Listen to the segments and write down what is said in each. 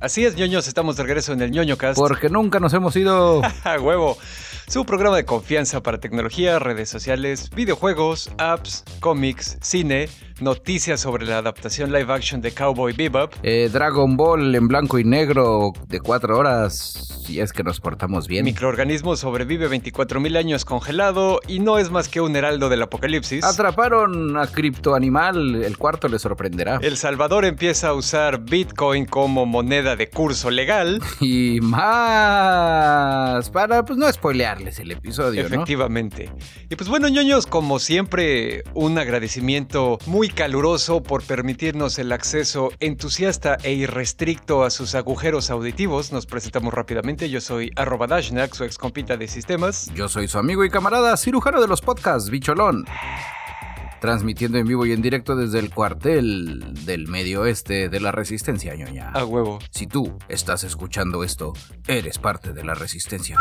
Así es, ñoños, estamos de regreso en el ñoño cast. Porque nunca nos hemos ido. A huevo. Su programa de confianza para tecnología, redes sociales, videojuegos, apps, cómics, cine, noticias sobre la adaptación live action de Cowboy Bebop. Eh, Dragon Ball en blanco y negro de cuatro horas, si es que nos portamos bien. Microorganismo sobrevive 24.000 años congelado y no es más que un heraldo del apocalipsis. Atraparon a Criptoanimal, el cuarto le sorprenderá. El Salvador empieza a usar Bitcoin como moneda de curso legal. Y más, para pues no spoilearles el episodio, ¿no? Efectivamente. Y pues bueno, ñoños, como siempre, un agradecimiento muy caluroso por permitirnos el acceso entusiasta e irrestricto a sus agujeros auditivos. Nos presentamos rápidamente. Yo soy arroba Dashnak, su ex compita de sistemas. Yo soy su amigo y camarada, cirujano de los podcasts, Bicholón. Transmitiendo en vivo y en directo desde el cuartel del medio oeste de la resistencia, ñoña. A huevo. Si tú estás escuchando esto, eres parte de la resistencia.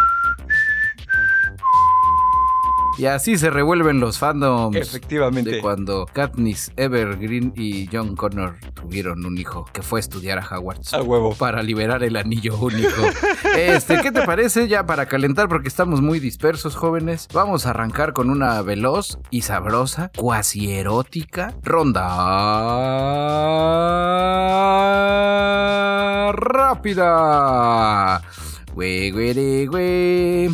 Y así se revuelven los fandoms. Efectivamente. De cuando Katniss Evergreen y John Connor tuvieron un hijo que fue a estudiar a Hogwarts. A huevo. Para liberar el anillo único. este, ¿qué te parece ya para calentar? Porque estamos muy dispersos, jóvenes. Vamos a arrancar con una veloz y sabrosa, cuasi erótica ronda rápida. Güey, güey, güey.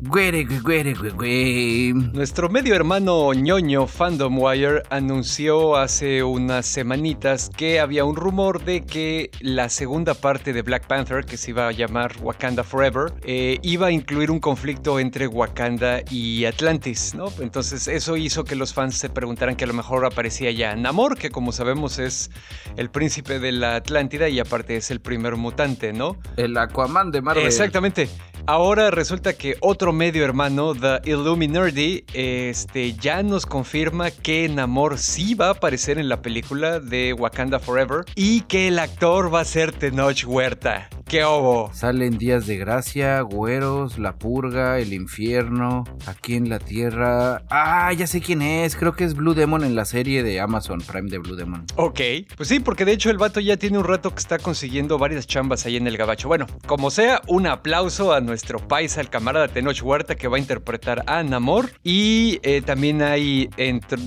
Güere, güere, güere, güere. Nuestro medio hermano ñoño Fandom Wire anunció hace unas semanitas que había un rumor de que la segunda parte de Black Panther, que se iba a llamar Wakanda Forever, eh, iba a incluir un conflicto entre Wakanda y Atlantis, ¿no? Entonces eso hizo que los fans se preguntaran que a lo mejor aparecía ya Namor, que como sabemos es el príncipe de la Atlántida y aparte es el primer mutante, ¿no? El Aquaman de Marvel. Exactamente. Ahora resulta que otro medio hermano, The Illuminati, este, ya nos confirma que Namor sí va a aparecer en la película de Wakanda Forever y que el actor va a ser Tenoch Huerta. ¡Qué obo! Salen Días de Gracia, Güeros, La Purga, El Infierno, Aquí en la Tierra. Ah, ya sé quién es. Creo que es Blue Demon en la serie de Amazon Prime de Blue Demon. Ok. Pues sí, porque de hecho el vato ya tiene un rato que está consiguiendo varias chambas ahí en el gabacho. Bueno, como sea, un aplauso a nuestro paisa, el camarada Tenoch Huerta, que va a interpretar a Namor. Y eh, también hay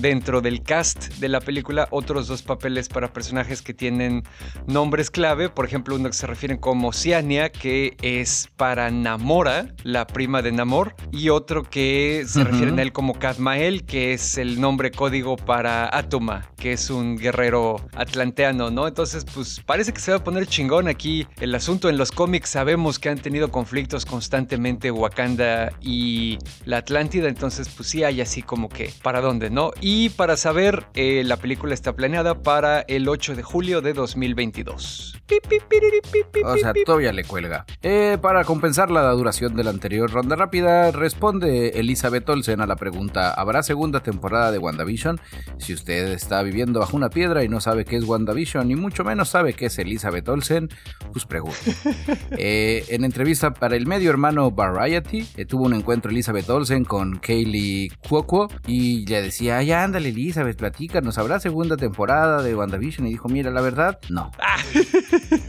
dentro del cast de la película otros dos papeles para personajes que tienen nombres clave. Por ejemplo, uno que se refieren como Oceania, que es para Namora, la prima de Namor, y otro que se refiere a él como Kadmael, que es el nombre código para Atoma, que es un guerrero atlanteano, ¿no? Entonces, pues parece que se va a poner chingón aquí el asunto. En los cómics sabemos que han tenido conflictos constantemente Wakanda y la Atlántida, entonces, pues sí hay así como que para dónde, ¿no? Y para saber, eh, la película está planeada para el 8 de julio de 2022. O sea, todavía le cuelga. Eh, para compensar la duración de la anterior ronda rápida, responde Elizabeth Olsen a la pregunta: ¿Habrá segunda temporada de WandaVision? Si usted está viviendo bajo una piedra y no sabe qué es WandaVision, y mucho menos sabe qué es Elizabeth Olsen, pues pregunte. eh, en entrevista para el medio hermano Variety, eh, tuvo un encuentro Elizabeth Olsen con Kaylee Cuoco y le decía: Ya ándale, Elizabeth, platícanos, ¿habrá segunda temporada de WandaVision? Y dijo: Mira, la verdad, no.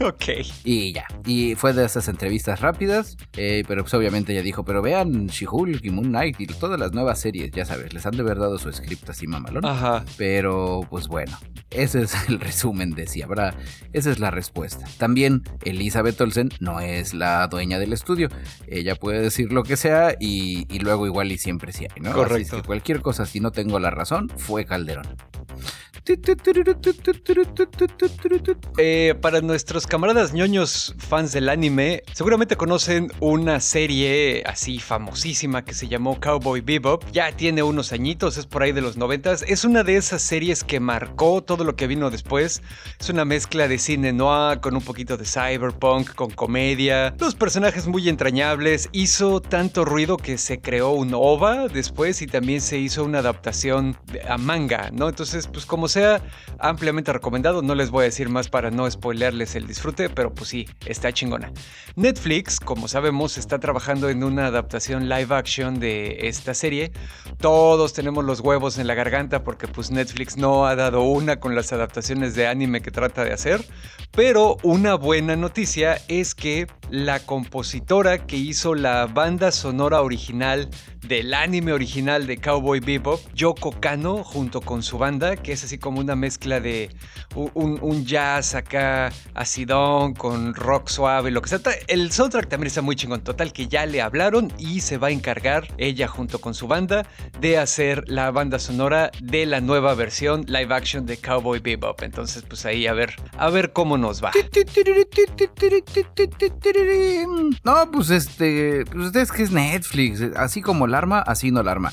ok. Y ya. Y fue de esas entrevistas rápidas. eh, pero pues obviamente ella dijo, pero vean She-Hulk y Moon Knight y todas las nuevas series, ya sabes, les han de haber dado su script así mamalón. Ajá. Pero pues bueno, ese es el resumen de si habrá. Esa es la respuesta. También Elizabeth Olsen no es la dueña del estudio. Ella puede decir lo que sea y, y luego igual y siempre sí hay, ¿no? Así es Correcto. que cualquier cosa, si no tengo la razón, fue Calderón. Eh, para nuestros camaradas ñoños fans del anime, seguramente conocen una serie así famosísima que se llamó Cowboy Bebop. Ya tiene unos añitos, es por ahí de los noventas. Es una de esas series que marcó todo lo que vino después. Es una mezcla de cine noir con un poquito de cyberpunk, con comedia. Los personajes muy entrañables. Hizo tanto ruido que se creó un OVA después y también se hizo una adaptación a manga, ¿no? Entonces, pues como sea, ampliamente recomendado. No les voy a decir más para no spoilearles el disfrute, pero pues sí, está chingona. Netflix, como sabemos, está trabajando en una adaptación live action de esta serie. Todos tenemos los huevos en la garganta porque pues Netflix no ha dado una con las adaptaciones de anime que trata de hacer. Pero una buena noticia es que la compositora que hizo la banda sonora original del anime original de Cowboy Bebop, Yoko Kano, junto con su banda, que es así como una mezcla de un, jazz acá acidón con rock suave, lo que sea. El soundtrack también está muy chingón. Total, que ya le hablaron y se va a encargar ella junto con su banda de hacer la banda sonora de la nueva versión live action de Cowboy Bebop. Entonces, pues ahí a ver, a ver cómo nos va. No, pues este, pues es que es Netflix, así como el arma, así no el arma.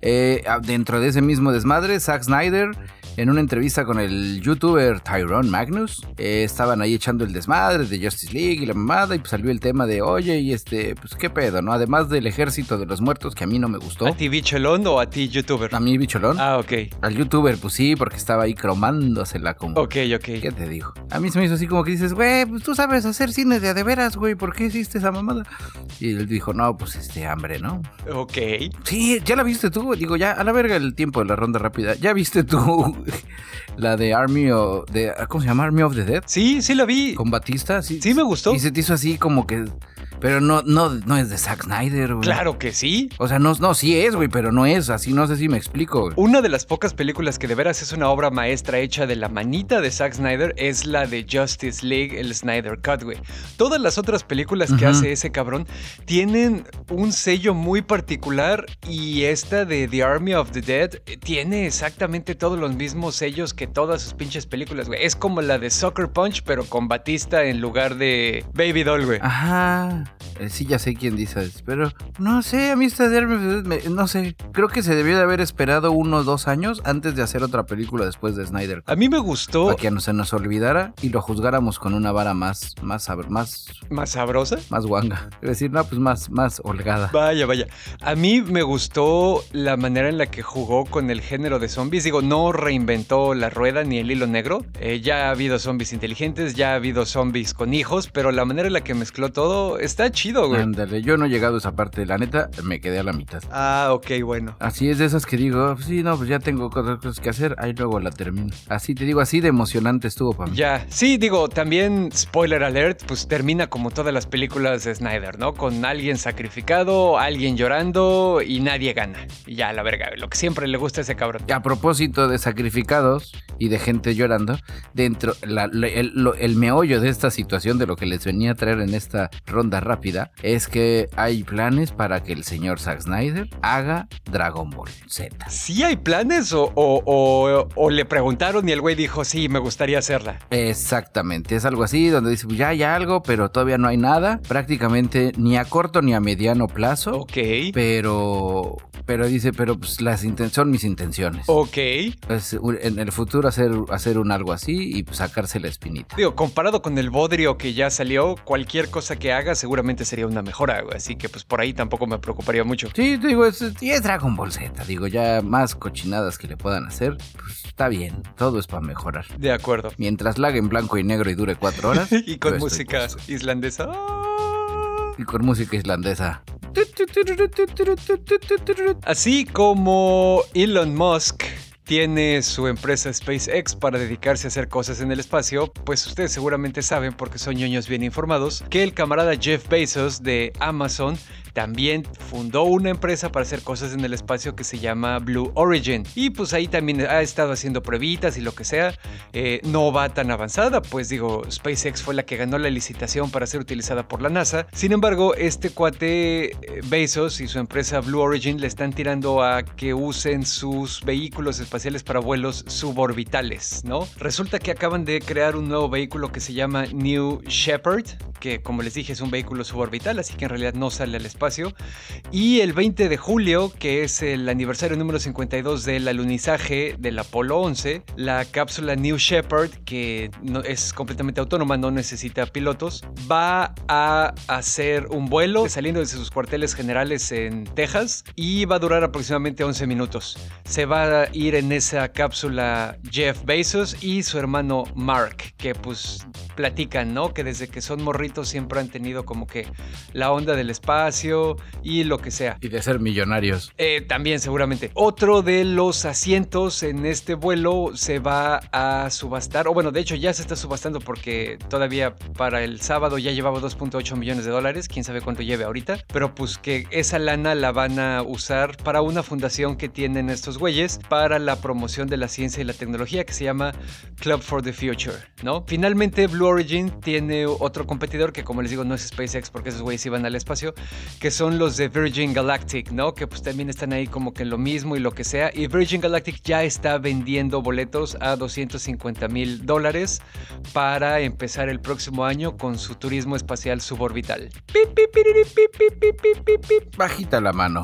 Eh, dentro de ese mismo desmadre, Zack Snyder en una entrevista con el youtuber Tyrone Magnus, eh, estaban ahí echando el desmadre de Justice League y la mamada, y pues salió el tema de, oye, y este, pues qué pedo, ¿no? Además del ejército de los muertos, que a mí no me gustó. ¿A ti bicholón o a ti youtuber? A mí bicholón. Ah, ok. Al youtuber, pues sí, porque estaba ahí cromándosela como... Ok, ok. ¿Qué te digo? A mí se me hizo así como que dices, güey, pues tú sabes hacer cine de a de veras, güey, ¿por qué hiciste esa mamada? Y él dijo, no, pues este hambre, ¿no? Ok. Sí, ya la viste tú, digo, ya a la verga el tiempo de la ronda rápida, ya viste tú la de Army of, de, ¿cómo se llama? Army of the Dead. Sí, sí la vi. Con Batista, sí. Sí me gustó. Y se te hizo así como que pero no, no, no es de Zack Snyder, güey. Claro que sí. O sea, no, no, sí es, güey, pero no es así, no sé si me explico. Una de las pocas películas que de veras es una obra maestra hecha de la manita de Zack Snyder es la de Justice League, el Snyder Cut, güey. Todas las otras películas que hace ese cabrón tienen un sello muy particular y esta de The Army of the Dead tiene exactamente todos los mismos sellos que todas sus pinches películas, güey. Es como la de Soccer Punch, pero con Batista en lugar de Baby Doll, güey. Ajá. Eh, sí, ya sé quién dice, pero no sé, a mí esta de no sé, creo que se debió de haber esperado uno o dos años antes de hacer otra película después de Snyder. A mí me gustó. Para que no se nos olvidara y lo juzgáramos con una vara más, más, más, más sabrosa, más guanga. Es decir, no, pues más, más holgada. Vaya, vaya. A mí me gustó la manera en la que jugó con el género de zombies. Digo, no reinventó la rueda ni el hilo negro. Eh, ya ha habido zombies inteligentes, ya ha habido zombies con hijos, pero la manera en la que mezcló todo está chido, güey. Ándale, yo no he llegado a esa parte, la neta, me quedé a la mitad. Ah, ok, bueno. Así es de esas que digo, sí, no, pues ya tengo cosas que hacer, ahí luego la termino. Así te digo, así de emocionante estuvo para mí. Ya, sí, digo, también, spoiler alert, pues termina como todas las películas de Snyder, ¿no? Con alguien sacrificado, alguien llorando y nadie gana. Y ya, la verga, lo que siempre le gusta a ese cabrón. A propósito de sacrificados y de gente llorando, dentro, el, el meollo de esta situación, de lo que les venía a traer en esta ronda rápida es que hay planes para que el señor Zack Snyder haga Dragon Ball Z. ¿Sí hay planes o, o, le preguntaron y el güey dijo, sí, me gustaría hacerla? Exactamente, es algo así, donde dice, ya hay algo, pero todavía no hay nada, prácticamente ni a corto ni a mediano plazo. Ok. Pero, pero dice, pero pues las son mis intenciones. Ok. Pues en el futuro hacer, hacer un algo así y pues, sacarse la espinita. Digo, comparado con el bodrio que ya salió, cualquier cosa que haga seguramente sería una mejora, Así que pues por ahí tampoco me preocuparía mucho. Sí, te digo, es, es Dragon Ball Z. Digo, ya más cochinadas que le puedan hacer, pues está bien. Todo es para mejorar. De acuerdo. Mientras lague en blanco y negro y dure cuatro horas. y con música islandesa. Y con música islandesa. Así como Elon Musk tiene su empresa SpaceX para dedicarse a hacer cosas en el espacio, pues ustedes seguramente saben, porque son ñoños bien informados, que el camarada Jeff Bezos de Amazon también fundó una empresa para hacer cosas en el espacio que se llama Blue Origin. Y pues ahí también ha estado haciendo pruebitas y lo que sea. Eh, no va tan avanzada, pues digo, SpaceX fue la que ganó la licitación para ser utilizada por la NASA. Sin embargo, este cuate eh, Bezos y su empresa Blue Origin le están tirando a que usen sus vehículos espaciales para vuelos suborbitales, ¿no? Resulta que acaban de crear un nuevo vehículo que se llama New Shepard, que como les dije es un vehículo suborbital, así que en realidad no sale al espacio. Y el 20 de julio, que es el aniversario número 52 del alunizaje del Apolo 11, la cápsula New Shepard, que no, es completamente autónoma, no necesita pilotos, va a hacer un vuelo saliendo desde sus cuarteles generales en Texas y va a durar aproximadamente 11 minutos. Se va a ir en esa cápsula Jeff Bezos y su hermano Mark, que pues platican, ¿no? Que desde que son morritos siempre han tenido como que la onda del espacio y lo que sea. Y de ser millonarios. Eh, también seguramente. Otro de los asientos en este vuelo se va a subastar, o bueno, de hecho ya se está subastando porque todavía para el sábado ya llevaba 2.8 millones de dólares, quién sabe cuánto lleve ahorita, pero pues que esa lana la van a usar para una fundación que tienen estos güeyes para la promoción de la ciencia y la tecnología que se llama Club for the Future, ¿no? Finalmente Blue Origin tiene otro competidor que como les digo no es SpaceX porque esos güeyes iban al espacio, que son los de Virgin Galactic, ¿no? Que pues también están ahí como que lo mismo y lo que sea. Y Virgin Galactic ya está vendiendo boletos a 250 mil dólares para empezar el próximo año con su turismo espacial suborbital. Bajita la mano.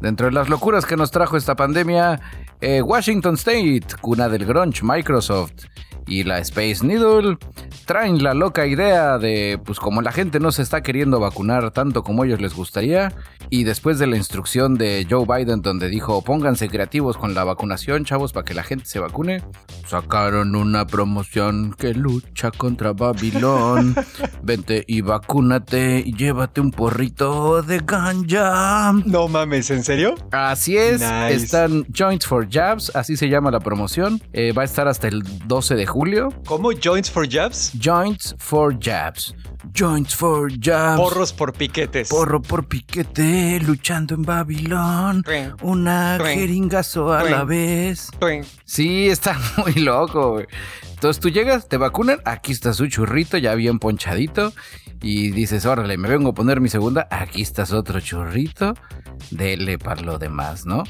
Dentro de las locuras que nos trajo esta pandemia, eh, Washington State, cuna del grunge, Microsoft y la Space Needle traen la loca idea de, pues como la gente no se está queriendo vacunar tanto como ellos les gustaría, y después de la instrucción de Joe Biden donde dijo pónganse creativos con la vacunación, chavos, para que la gente se vacune, sacaron una promoción que lucha contra Babilón. Vente y vacúnate y llévate un porrito de ganja. No mames, ¿en serio? Así es, están Joints for Jabs, así se llama la promoción. Eh, va a estar hasta el 12 de julio. ¿Cómo? ¿Joints for Jabs? Joints for Jabs. Joints for Jabs. Porros por piquetes. Porro por piquete, luchando en Babilón. Una jeringazo a la vez. Sí, está muy loco, güey. Entonces tú llegas, te vacunan, aquí está su churrito ya bien ponchadito y dices, órale, me vengo a poner mi segunda, aquí está otro churrito, dele para lo demás, ¿no?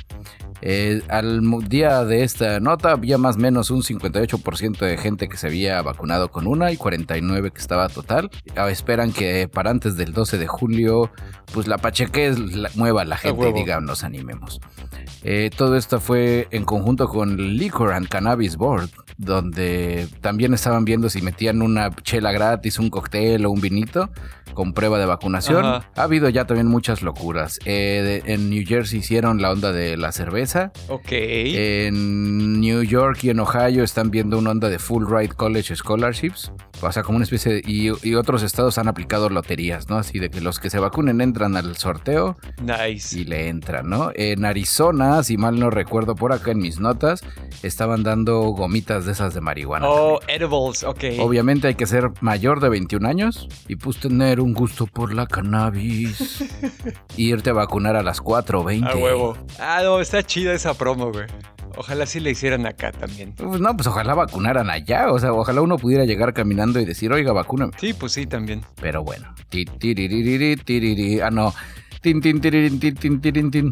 Eh, al día de esta nota había más o menos un 58% de gente que se había vacunado con una y 49% que estaba total. Ah, esperan que para antes del 12 de julio, pues la pacheque mueva a la gente y diga, nos animemos. Eh, todo esto fue en conjunto con Liquor and Cannabis Board, donde también estaban viendo si metían una chela gratis, un cóctel o un vinito con prueba de vacunación. Ha habido ya también muchas locuras. Eh, en New Jersey hicieron la onda de la cerveza. Ok. En New York y en Ohio están viendo una onda de Full Ride College Scholarships. O sea, como una especie de... Y, otros estados han aplicado loterías, ¿no? Así de que los que se vacunen entran al sorteo. Nice. Y le entran, ¿no? En Arizona, si mal no recuerdo por acá en mis notas, estaban dando gomitas de esas de marihuana. Oh, edibles, ok. Obviamente hay que ser mayor de 21 años y pues tener un gusto por la cannabis. irte a vacunar a las 4.20. A huevo. Ah, no, está chida esa promo, güey. Ojalá sí le hicieran acá también. Pues no, pues ojalá vacunaran allá. O sea, ojalá uno pudiera llegar caminando y decir, oiga, vacúname. Sí, pues sí, también. Pero bueno. Ah, no.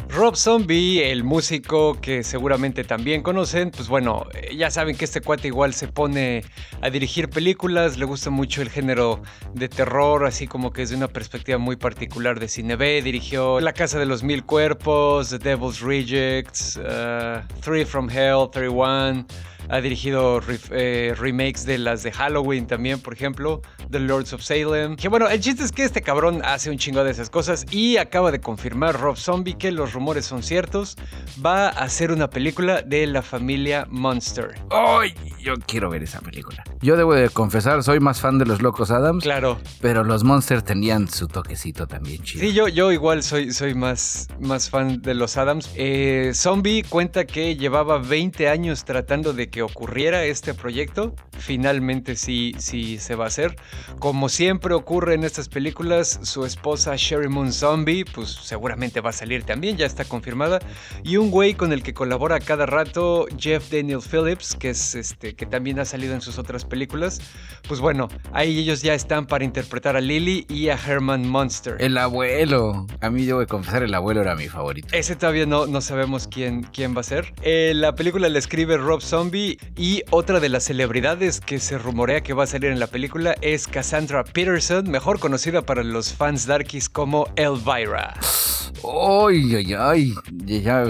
Rob Zombie, el músico que seguramente también conocen, pues bueno, ya saben que este cuate igual se pone a dirigir películas, le gusta mucho el género de terror, así como que es de una perspectiva muy particular de cine B. Dirigió La Casa de los Mil Cuerpos, The Devil's Rejects, uh, Three from Hell, 31. Ha dirigido eh, remakes de las de Halloween también, por ejemplo, The Lords of Salem. Que bueno, el chiste es que este cabrón hace un chingo de esas cosas y acaba de confirmar Rob Zombie que los rumores son ciertos. Va a hacer una película de la familia Monster. ¡Ay! yo quiero ver esa película. Yo debo de confesar, soy más fan de los Locos Adams. Claro. Pero los Monsters tenían su toquecito también chido. Sí, yo, yo igual soy, soy más, más fan de los Adams. Eh, Zombie cuenta que llevaba 20 años tratando de que ocurriera este proyecto. Finalmente sí, sí se va a hacer. Como siempre ocurre en estas películas, su esposa Sherry Moon Zombie, pues seguramente va a salir también, ya está confirmada. Y un güey con el que colabora cada rato, Jeff Daniel Phillips, que es este que también ha salido en sus otras películas. Pues bueno, ahí ellos ya están para interpretar a Lily y a Herman Monster. El abuelo. A mí debo de confesar, el abuelo era mi favorito. Ese todavía no, no sabemos quién, quién va a ser. Eh, la película la escribe Rob Zombie Y otra de las celebridades que se rumorea que va a salir en la película es Cassandra Peterson, mejor conocida para los fans darkies como Elvira. ¡Ay, ay, ay! Ya,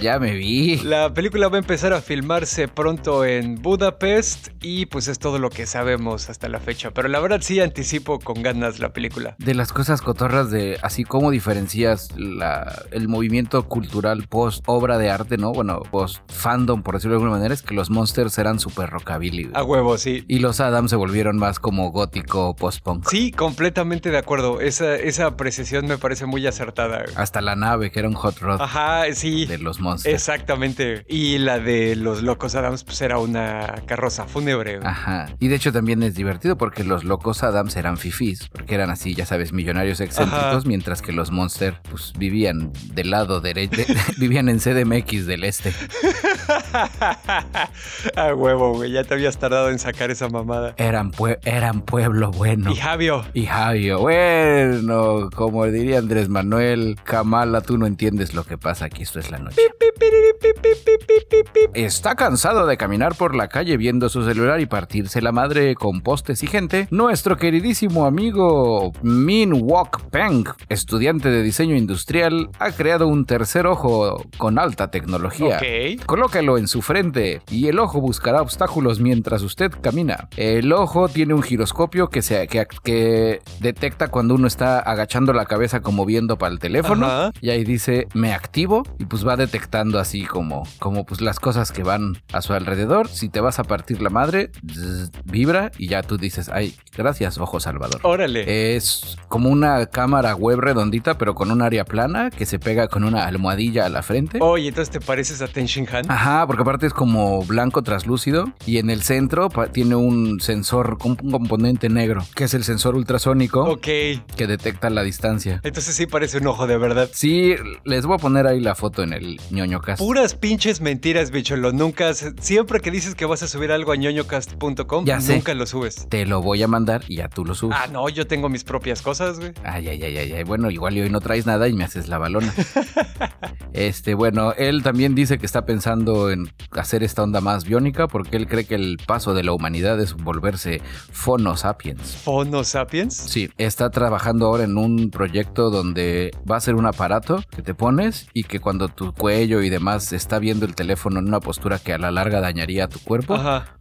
ya me vi. La película va a empezar a filmarse pronto en Budapest y pues es todo lo que sabemos hasta la fecha. Pero la verdad sí anticipo con ganas la película. De las cosas cotorras de así como diferencias la, el movimiento cultural post obra de arte, ¿no? Bueno, post fandom, por decirlo de alguna manera, es que los monsters eran súper rockabilly. A huevo, sí. Y los Adams se volvieron más como gótico post-punk. Sí, completamente de acuerdo. Esa, esa apreciación me parece muy acertada. Hasta la nave, que era un hot rod. Ajá, sí. De los monsters. Exactamente. Y la de los locos Adams, pues era una carroza fúnebre. Ajá. Y de hecho también es divertido porque los locos Adams eran fifís, porque eran así, ya sabes, millonarios excéntricos, mientras que los monsters, pues vivían del lado derecho, vivían en CDMX del este. A huevo, güey, ya te habías tardado en sacar esa mamada. Eran, eran pueblo bueno. Y Javio. Y Javio. Bueno, como diría Andrés Manuel, Kamala, tú no entiendes lo que pasa aquí, esto es la noche. ¿Está cansado de caminar por la calle viendo su celular y partirse la madre con postes y gente? Nuestro queridísimo amigo Min Wok Peng, estudiante de diseño industrial, ha creado un tercer ojo con alta tecnología. Colócalo en su frente y el ojo buscará obstáculos mientras usted camina. El ojo tiene un giroscopio que, se, que, detecta cuando uno está agachando la cabeza como viendo para el teléfono y ahí dice me activo y pues va detectando así como, como pues las cosas que van a su alrededor. Si te vas a partir la madre, vibra y ya tú dices, ay, gracias, ojo Salvador. Órale. Es como una cámara web redondita, pero con un área plana que se pega con una almohadilla a la frente. Oye, entonces te pareces a Ten Han. Ajá, porque aparte es como blanco traslúcido y en el centro tiene un sensor, un componente negro, que es el sensor ultrasónico. Que detecta la distancia. Entonces sí parece un ojo de verdad. Sí, les voy a poner ahí la foto en el ñoño cast. Puras pinches mentiras, bicholo. Nunca, siempre que dices que vas a subir algo a ñoñocast.com, nunca lo subes. Te lo voy a mandar y ya tú lo subes. Ah, no, yo tengo mis propias cosas, güey. Ay, ay, ay, ay, Bueno, igual hoy no traes nada y me haces la balona. este, bueno, él también dice que está pensando en hacer esta onda más biónica porque él cree que el paso de la humanidad es volverse Phono Sapiens. ¿Phono Sapiens? Sí, está trabajando ahora en un proyecto donde va a ser un aparato que te pones y que cuando tu cuello y demás está viendo el teléfono en una postura que a la larga dañaría a tu cuerpo,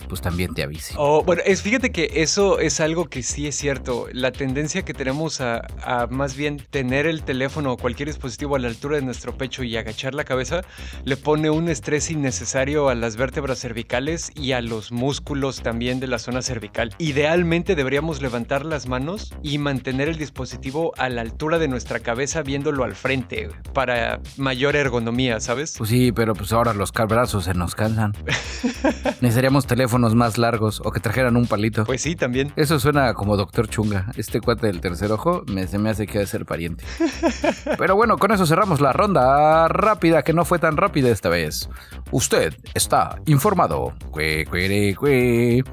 pues también te avise. Oh, bueno, es, fíjate que eso es algo que sí es cierto. La tendencia que tenemos a, a más bien tener el teléfono o cualquier dispositivo a la altura de nuestro pecho y agachar la cabeza le pone un estrés innecesario a las vértebras cervicales y a los músculos también de la zona cervical. Idealmente deberíamos levantar las manos y mantener el dispositivo a la altura de nuestra cabeza viéndolo al frente para mayor ergonomía, ¿sabes? Pues sí, pero pues ahora los brazos se nos cansan. Necesitaríamos teléfonos más largos o que trajeran un palito. Pues sí, también. Eso suena como doctor Chunga. Este cuate del tercer ojo me, se me hace que debe ser pariente. pero bueno, con eso cerramos la ronda rápida, que no fue tan rápida esta vez. Usted está informado. Cue, cue, cue.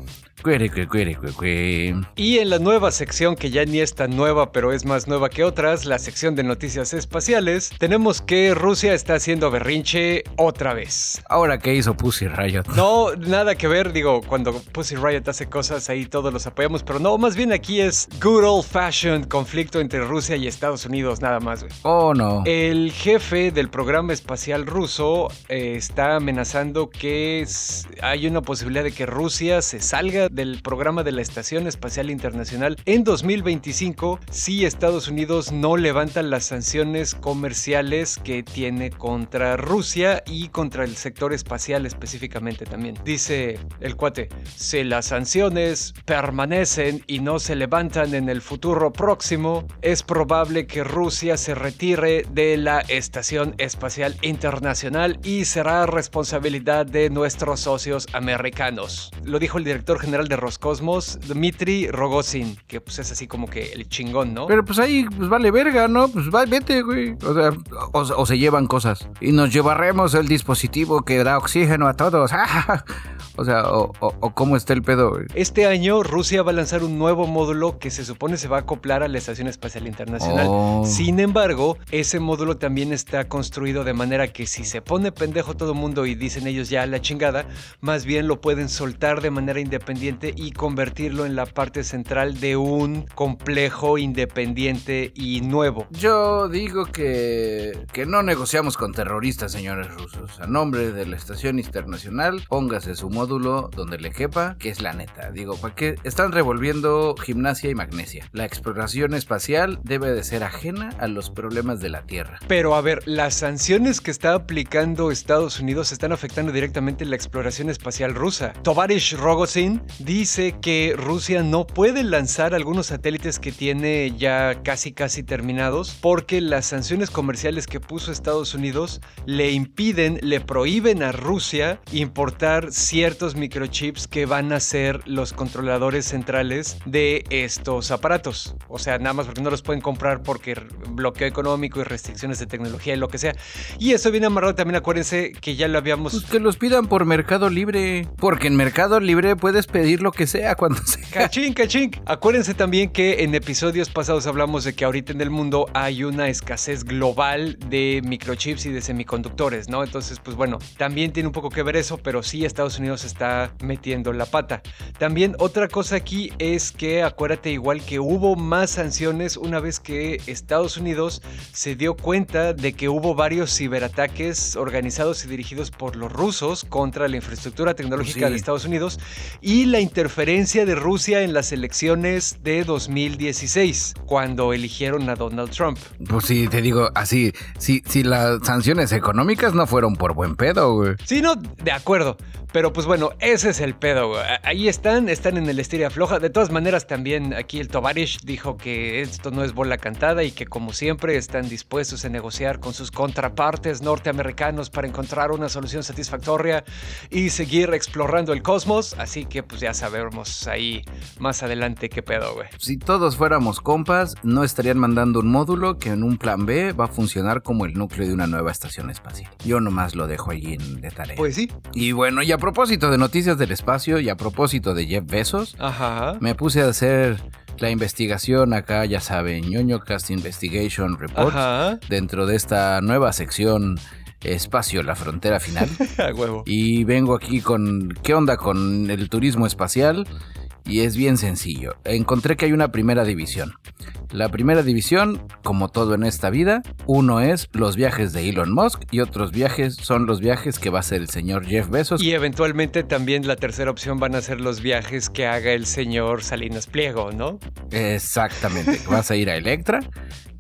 Y en la nueva sección, que ya ni es tan nueva, pero es más nueva que otras, la sección de noticias espaciales, tenemos que Rusia está haciendo berrinche otra vez. Ahora que hizo Pussy Riot. No, nada que ver, digo, cuando Pussy Riot hace cosas ahí todos los apoyamos, pero no, más bien aquí es good old fashioned conflicto entre Rusia y Estados Unidos, nada más, güey. Oh, no. El jefe del programa espacial ruso eh, está amenazando que hay una posibilidad de que Rusia se salga del programa de la Estación Espacial Internacional en 2025 si Estados Unidos no levanta las sanciones comerciales que tiene contra Rusia y contra el sector espacial específicamente también. Dice el cuate, si las sanciones permanecen y no se levantan en el futuro próximo, es probable que Rusia se retire de la Estación Espacial Internacional y será responsabilidad de nuestros socios americanos. Lo dijo el director general de Roscosmos, Dmitry Rogozin, que pues es así como que el chingón, ¿no? Pero pues ahí pues vale verga, ¿no? Pues va, vete, güey. O sea, o, o se llevan cosas. Y nos llevaremos el dispositivo que da oxígeno a todos. O sea, o, o- o cómo está el pedo, güey. Este año Rusia va a lanzar un nuevo módulo que se supone se va a acoplar a la Estación Espacial Internacional. Oh. Sin embargo, ese módulo también está construido de manera que si se pone pendejo todo el mundo y dicen ellos ya la chingada, más bien lo pueden soltar de manera independiente y convertirlo en la parte central de un complejo independiente y nuevo. Yo digo que, que no negociamos con terroristas, señores rusos. A nombre de la Estación Internacional, póngase su módulo donde le quepa, que es la neta. Digo, ¿para qué? Están revolviendo gimnasia y magnesia. La exploración espacial debe de ser ajena a los problemas de la Tierra. Pero a ver, las sanciones que está aplicando Estados Unidos están afectando directamente la exploración espacial rusa. Tovarish Rogozin dice que Rusia no puede lanzar algunos satélites que tiene ya casi casi terminados porque las sanciones comerciales que puso Estados Unidos le impiden, le prohíben a Rusia importar ciertos microchips que van a ser los controladores centrales de estos aparatos. O sea, nada más porque no los pueden comprar porque bloqueo económico y restricciones de tecnología y lo que sea. Y eso viene amarrado también, acuérdense que ya lo habíamos... Pues que los pidan por Mercado Libre. Porque en Mercado Libre puedes pedir lo que sea cuando sea. Cachín, cachín. Acuérdense también que en episodios pasados hablamos de que ahorita en el mundo hay una escasez global de microchips y de semiconductores, ¿no? Entonces, pues bueno, también tiene un poco que ver eso, pero sí Estados Unidos está metiendo la pata. También otra cosa aquí es que acuérdate igual que hubo más sanciones una vez que Estados Unidos se dio cuenta de que hubo varios ciberataques organizados y dirigidos por los rusos contra la infraestructura tecnológica Sí. de Estados Unidos y la interferencia de Rusia en las elecciones de 2016, cuando eligieron a Donald Trump. Pues sí, te digo, así, si, si las sanciones económicas no fueron por buen pedo, güey. Sí, no, de acuerdo. Pero pues bueno, ese es el pedo, güey. Ahí están, están en el estiria floja. De todas maneras, también aquí el Tovarish dijo que esto no es bola cantada y que como siempre están dispuestos a negociar con sus contrapartes norteamericanos para encontrar una solución satisfactoria y seguir explorando el cosmos. Así que pues ya sabremos ahí más adelante qué pedo, güey. Si todos fuéramos compas, no estarían mandando un módulo que en un plan B va a funcionar como el núcleo de una nueva estación espacial. Yo nomás lo dejo allí en de tarea. Pues sí. y bueno, y a propósito de noticias del espacio y a propósito de Jeff Bezos, Ajá. me puse a hacer la investigación acá, ya saben, ñoño Cast Investigation Report, Ajá. dentro de esta nueva sección Espacio, la frontera final. A huevo. Y vengo aquí con qué onda con el turismo espacial. Y es bien sencillo. Encontré que hay una primera división. La primera división, como todo en esta vida, uno es los viajes de Elon Musk y otros viajes son los viajes que va a hacer el señor Jeff Bezos. Y eventualmente también la tercera opción van a ser los viajes que haga el señor Salinas Pliego, ¿no? Exactamente. Vas a ir a Electra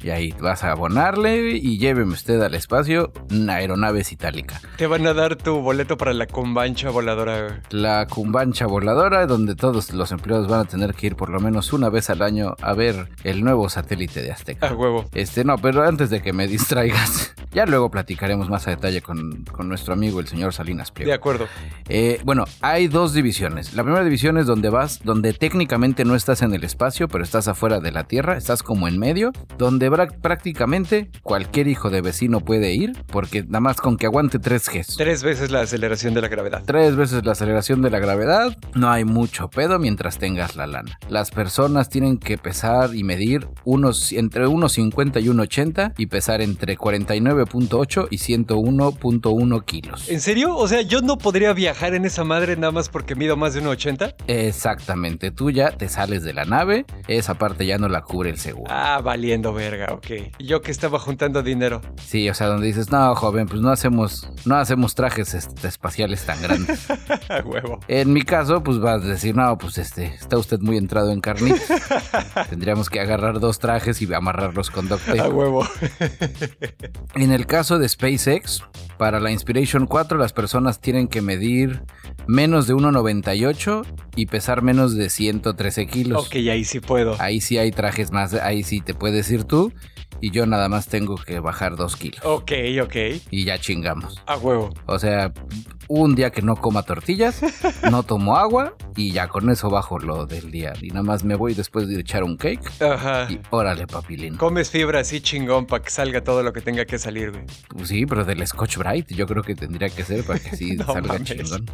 y ahí vas a abonarle y lléveme usted al espacio una aeronave itálica. Te van a dar tu boleto para la combancha voladora. La cumbancha voladora, donde todos los empleados van a tener que ir por lo menos una vez al año a ver el nuevo satélite de Azteca. A huevo. Este, no, pero antes de que me distraigas, ya luego platicaremos más a detalle con, con nuestro amigo el señor Salinas De Pliego. acuerdo. Eh, bueno, hay dos divisiones. La primera división es donde vas, donde técnicamente no estás en el espacio, pero estás afuera de la Tierra, estás como en medio, donde prácticamente cualquier hijo de vecino puede ir, porque nada más con que aguante 3Gs. Tres veces la aceleración de la gravedad. Tres veces la aceleración de la gravedad, no hay mucho pedo mientras tengas la lana. Las personas tienen que pesar y medir unos entre 1,50 y 1,80 y pesar entre 49.8 y 101.1 kilos. ¿En serio? O sea, yo no podría viajar en esa madre nada más porque mido más de 1,80. Exactamente, tú ya te sales de la nave, esa parte ya no la cubre el seguro. Ah, valiendo verga, ok. Yo que estaba juntando dinero. Sí, o sea, donde dices, no, joven, pues no hacemos, no hacemos trajes este, espaciales tan grandes. Huevo. En mi caso, pues vas a decir, no, pues este, está usted muy entrado en carnitas. Tendríamos que agarrar dos trajes y amarrarlos con duct tape. A huevo. En el caso de SpaceX, para la Inspiration 4 las personas tienen que medir menos de 1,98 y pesar menos de 113 kilos. ok, ahí sí puedo. Ahí sí hay trajes más, ahí sí te puedes ir tú y yo nada más tengo que bajar dos kilos. Ok, ok. Y ya chingamos. A huevo. O sea, un día que no coma tortillas, no tomo agua y ya con eso bajo lo del día. Y nada más me voy después de echar un cake. Ajá. Y órale, papilín. Comes fibra así chingón para que salga todo lo que tenga que salir, güey. Pues sí, pero del Scotch Bright yo creo que tendría que ser para que sí No salga mames. chingón.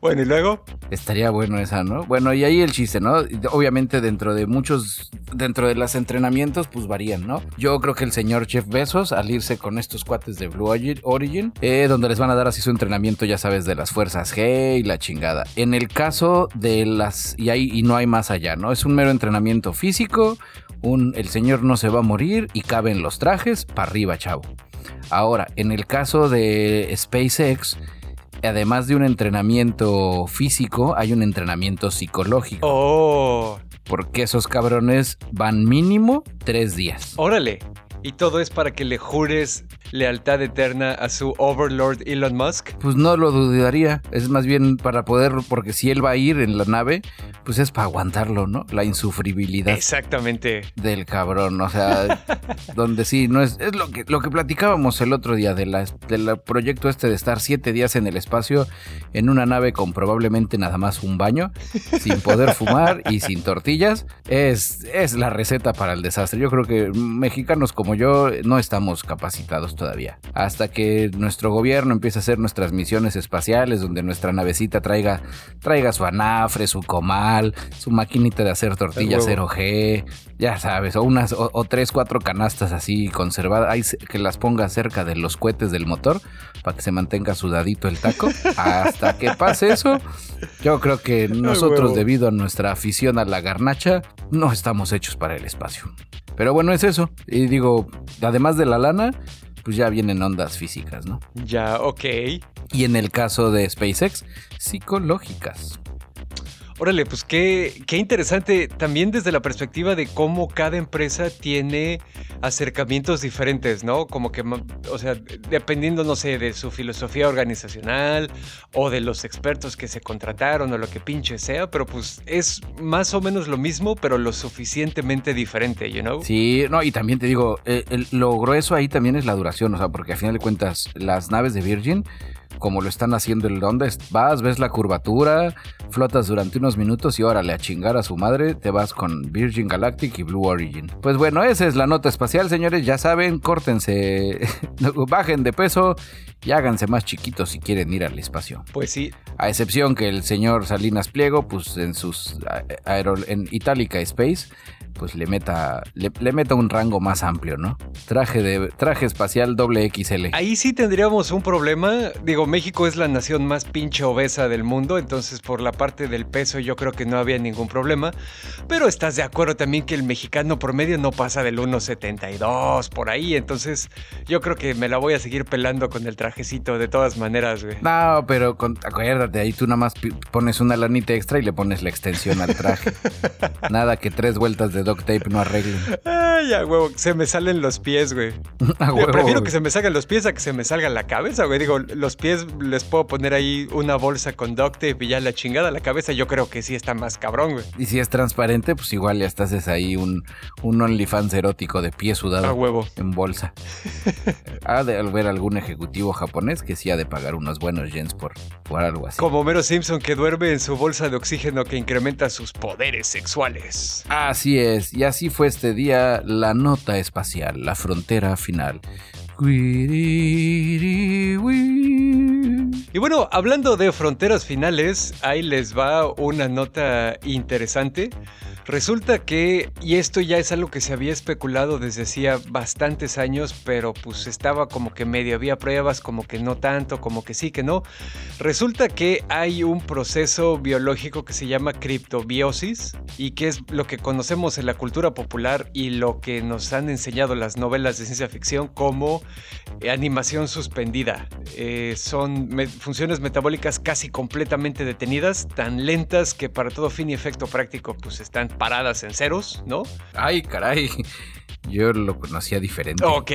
Bueno, y luego. Estaría bueno esa, ¿no? Bueno, y ahí el chiste, ¿no? Obviamente dentro de muchos, dentro de los entrenamientos, pues varían, ¿no? Yo creo que el señor Jeff Bezos, al irse con estos cuates de Blue Origin- eh, donde les van a dar así su entrenamiento, ya sabes, de las fuerzas G y la chingada. En el caso de las, y ahí, y no hay más allá, ¿no? Es un mero entrenamiento físico, el señor no se va a morir y cabe en los trajes, para arriba, chavo. Ahora, en el caso de SpaceX, además de un entrenamiento físico, hay un entrenamiento psicológico. Oh, Porque esos cabrones van mínimo tres días. órale. Y todo es para que le jures lealtad eterna a su overlord Elon Musk. Pues no lo dudaría. Es más bien para poder, porque si él va a ir en la nave, pues es para aguantarlo, ¿no? La insufribilidad Exactamente. del cabrón. O sea, donde sí, no es. Es lo que, lo que platicábamos el otro día de la- del proyecto este de estar siete días en el espacio en una nave con probablemente nada más un baño, sin poder fumar y sin tortillas. Es, es la receta para el desastre. Yo creo que mexicanos como yo no estamos capacitados todavía. Hasta que nuestro gobierno empiece a hacer nuestras misiones espaciales, donde nuestra navecita traiga, traiga su anafre, su comal, su maquinita de hacer tortillas huevo. 0G, ya sabes, o unas, o, o tres, cuatro canastas así conservadas, se- que las ponga cerca de los cohetes del motor para que se mantenga sudadito el taco. Hasta que pase eso, yo creo que nosotros, debido a nuestra afición a la garnacha, no estamos hechos para el espacio. Pero bueno, es eso. Y digo, además de la lana, pues ya vienen ondas físicas, ¿no? Ya, ok. Y en el caso de SpaceX, psicológicas. Órale, pues qué, qué interesante también desde la perspectiva de cómo cada empresa tiene acercamientos diferentes, ¿no? Como que, o sea, dependiendo, no sé, de su filosofía organizacional o de los expertos que se contrataron o lo que pinche sea, pero pues es más o menos lo mismo, pero lo suficientemente diferente, you know? Sí, no, y también te digo, el- lo grueso ahí también es la duración, o sea, porque al final de cuentas, las naves de Virgin, como lo están haciendo el Honda, es- vas, ves la curvatura, flotas durante unos minutos y órale, a chingar a su madre, te vas con Virgin Galactic y Blue Origin. Pues bueno, esa es la nota espacial, señores, ya saben, córtense, bajen de peso y háganse más chiquitos si quieren ir al espacio. Pues sí, A excepción que el señor Salinas Pliego, pues en sus en Itálica Space, pues le meta, le, le meta un rango más amplio, ¿no? Traje de traje espacial doble XL. Ahí sí tendríamos un problema. Digo, México es la nación más pinche obesa del mundo, entonces por la parte del peso yo creo que no había ningún problema. Pero estás de acuerdo también que el mexicano promedio no pasa del 1,72 por ahí, entonces yo creo que me la voy a seguir pelando con el trajecito de todas maneras, güey. No, pero con- acuérdate, ahí tú nada más pones una lanita extra y le pones la extensión al traje. Nada que tres vueltas de duct tape no arreglen. Ay, a huevo, se me salen los pies, güey. A Yo huevo, prefiero güey. que se me salgan los pies a que se me salga la cabeza, güey. Digo, los pies les puedo poner ahí una bolsa con duct tape y ya la chingada. La cabeza yo creo que sí está más cabrón, güey. Y si es transparente, pues igual ya estás es ahí un, un OnlyFans erótico de pie sudado. A huevo. en bolsa. ha de haber algún ejecutivo japonés que sí ha de pagar unos buenos yens por, por algo así. Como Mero Simpson que duerme en su bolsa de oxígeno que incrementa sus poderes sexuales. Así es, y así fue este día la nota espacial, la frontera final. Y bueno, hablando de fronteras finales, ahí les va una nota interesante. Resulta que, y esto ya es algo que se había especulado desde hacía bastantes años, pero pues estaba como que medio había pruebas, como que no tanto, como que sí, que no. Resulta que hay un proceso biológico que se llama criptobiosis y que es lo que conocemos en la cultura popular y lo que nos han enseñado las novelas de ciencia ficción como animación suspendida. Eh, son me- funciones metabólicas casi completamente detenidas, tan lentas que para todo fin y efecto práctico pues están paradas en ceros, ¿no? Ay, caray. Yo lo conocía diferente. Ok.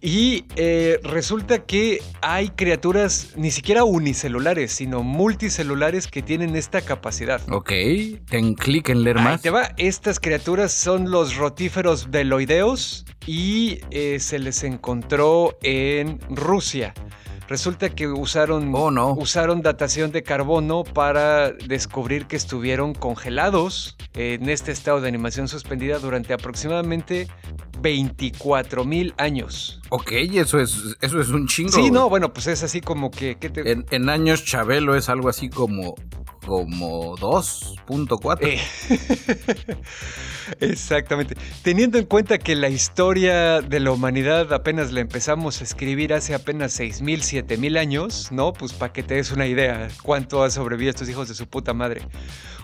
Y eh, resulta que hay criaturas ni siquiera unicelulares, sino multicelulares que tienen esta capacidad. Ok, ten clic en leer Ahí más. te va. Estas criaturas son los rotíferos veloideos y eh, se les encontró en Rusia. Resulta que usaron, Oh, no. usaron datación de carbono para descubrir que estuvieron congelados en este estado de animación suspendida durante aproximadamente 24 mil años. Ok, eso es, eso es un chingo. Sí, no, bueno, pues es así como que... ¿qué te- En, en años Chabelo es algo así como, como 2.4. Eh, Exactamente. Teniendo en cuenta que la historia de la humanidad apenas la empezamos a escribir hace apenas 6.000, 7.000 años, ¿no? Pues para que te des una idea cuánto ha sobrevivido estos hijos de su puta madre.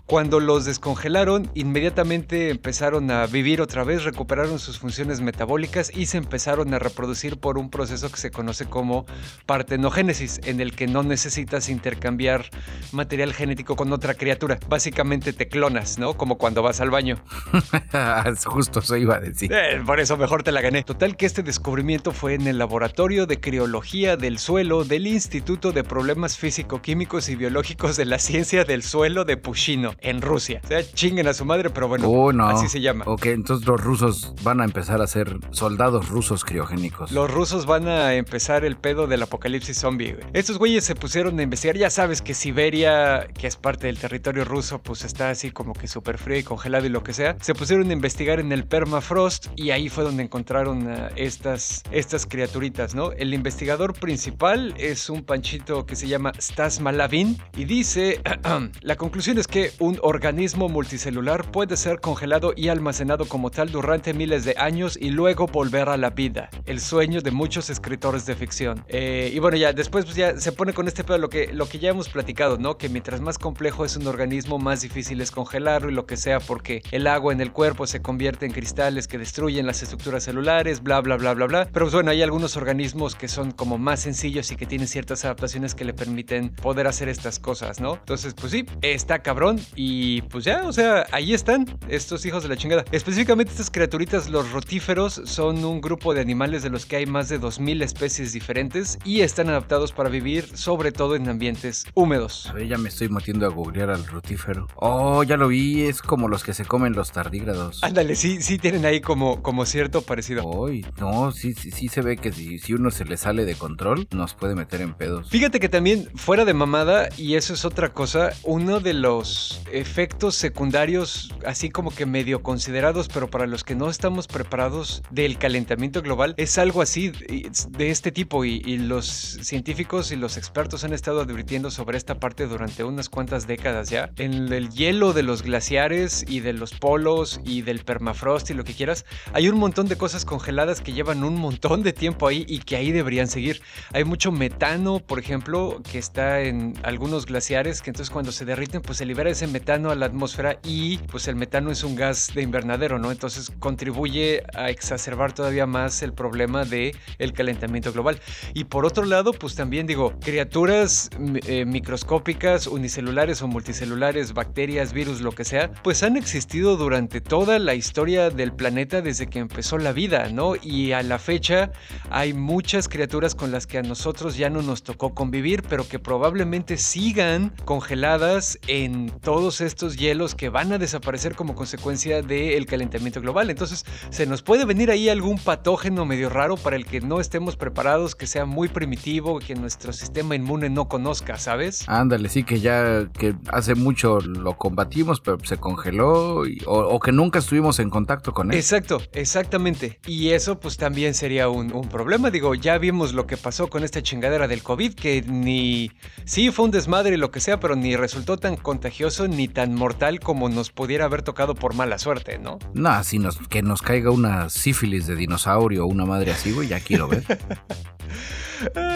Cuando los descongelaron, inmediatamente empezaron a vivir otra vez, recuperaron sus funciones metabólicas y se empezaron a reproducir por un proceso que se conoce como partenogénesis, en el que no necesitas intercambiar material genético con otra criatura. Básicamente te clonas, ¿no? Como cuando vas al baño. Justo eso iba a decir. Eh, por eso mejor te la gané. Total que este descubrimiento fue en el laboratorio de criología del suelo del Instituto de Problemas Físico-Químicos y Biológicos de la Ciencia del Suelo de Pushino, en Rusia. O sea, chinguen a su madre, pero bueno, oh, no. así se llama. Ok, entonces los rusos van a empezar a ser soldados rusos criogénicos. Los rusos van a empezar el pedo del apocalipsis zombie. güey. Estos güeyes se pusieron a investigar. Ya sabes que Siberia, que es parte del territorio ruso, pues está así como que súper frío y congelado y lo que sea. Se pusieron a investigar en el permafrost y ahí fue donde encontraron a estas, estas criaturitas, ¿no? El investigador principal es un panchito que se llama Stas Malavin y dice: La conclusión es que un organismo multicelular puede ser congelado y almacenado como tal durante miles de años y luego volver a la vida. El sueño de muchos escritores de ficción. Eh, y bueno, ya después pues ya se pone con este pedo lo que, lo que ya hemos platicado, ¿no? Que mientras más complejo es un organismo, más difícil es congelarlo y lo que sea, porque el agua en el cuerpo se convierte en cristales que destruyen las estructuras celulares, bla, bla, bla, bla, bla. Pero pues bueno, hay algunos organismos que son como más sencillos y que tienen ciertas adaptaciones que le permiten poder hacer estas cosas, ¿no? Entonces, pues sí, está cabrón y pues ya, o sea, ahí están estos hijos de la chingada. Específicamente estas criaturitas, los rotíferos, son un grupo de animales de los que hay más de 2.000 especies diferentes y están adaptados para vivir sobre todo en ambientes húmedos. A ver, ya me estoy metiendo a googlear al rutífero. Oh, ya lo vi, es como los que se comen los tardígrados. Ándale, sí, sí tienen ahí como, como cierto parecido. Uy, no, sí, sí, sí se ve que si, si uno se le sale de control, nos puede meter en pedos. Fíjate que también, fuera de mamada, y eso es otra cosa, uno de los efectos secundarios, así como que medio considerados, pero para los que no estamos preparados del calentamiento global, es algo así de este tipo. Y, y los científicos y los expertos han estado advirtiendo sobre esta parte durante unas cuantas décadas ya. En el hielo de los glaciares y de los polos y del permafrost y lo que quieras, hay un montón de cosas congeladas que llevan un montón de tiempo ahí y que ahí deberían seguir. Hay mucho metano, por ejemplo, que está en algunos glaciares, que entonces cuando se derriten, pues se libera ese metano a la atmósfera y pues el metano es un gas de invernadero, ¿no? Entonces contribuye a exacerbar todavía más el problema de calentamiento global. Y por otro lado, pues también digo, criaturas eh, microscópicas, unicelulares o multicelulares, bacterias, virus, lo que sea, pues han existido durante toda la historia del planeta desde que empezó la vida, ¿no? Y a la fecha hay muchas criaturas con las que a nosotros ya no nos tocó convivir, pero que probablemente sigan congeladas en todos estos hielos que van a desaparecer como consecuencia del calentamiento global. Entonces, se nos puede venir ahí algún patógeno medio raro para el que no estemos preparados, que sea muy primitivo, que nuestro sistema inmune no conozca, ¿sabes? Ándale, sí que ya que hace mucho lo combatimos, pero se congeló y- o, o que nunca estuvimos en contacto con él. Exacto, exactamente. Y eso pues también sería un, un problema. Digo, ya vimos lo que pasó con esta chingadera del COVID, que ni... Sí, fue un desmadre y lo que sea, pero ni resultó tan contagioso ni tan mortal como nos pudiera haber tocado por mala suerte, ¿no? No, así nos, que nos caiga una sífilis de dinosaurio o una madre así, güey, ya quiero ver.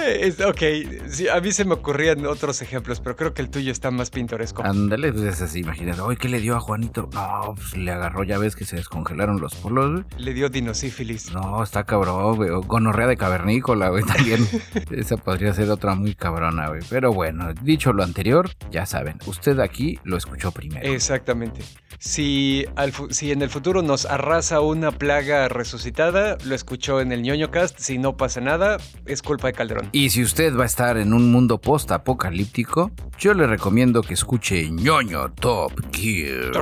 Es- ok, sí, a mí se me ocurrían otros ejemplos, pero creo que el tuyo está más pintoresco. Ándale, pues es así, imagínate, oye, ¿qué le dio a Juanito? No, pues le agarró, ya ves que se descongelaron los polos, güey. Le dio dinosífilis. No, está cabrón, güey. O gonorrea de cavernícola, güey, también. Esa podría ser otra muy cabrona, güey. Pero bueno, dicho lo anterior, ya saben, usted aquí lo escuchó primero. Exactamente. Si, al fu- si en el futuro nos arrasa una plaga resucitada, lo escuchó en el ñoño cast. Si no pasa nada, es culpa de Calderón. Y si usted va a estar en un mundo post-apocalíptico, yo le recomiendo que escuche ñoño Top Gear.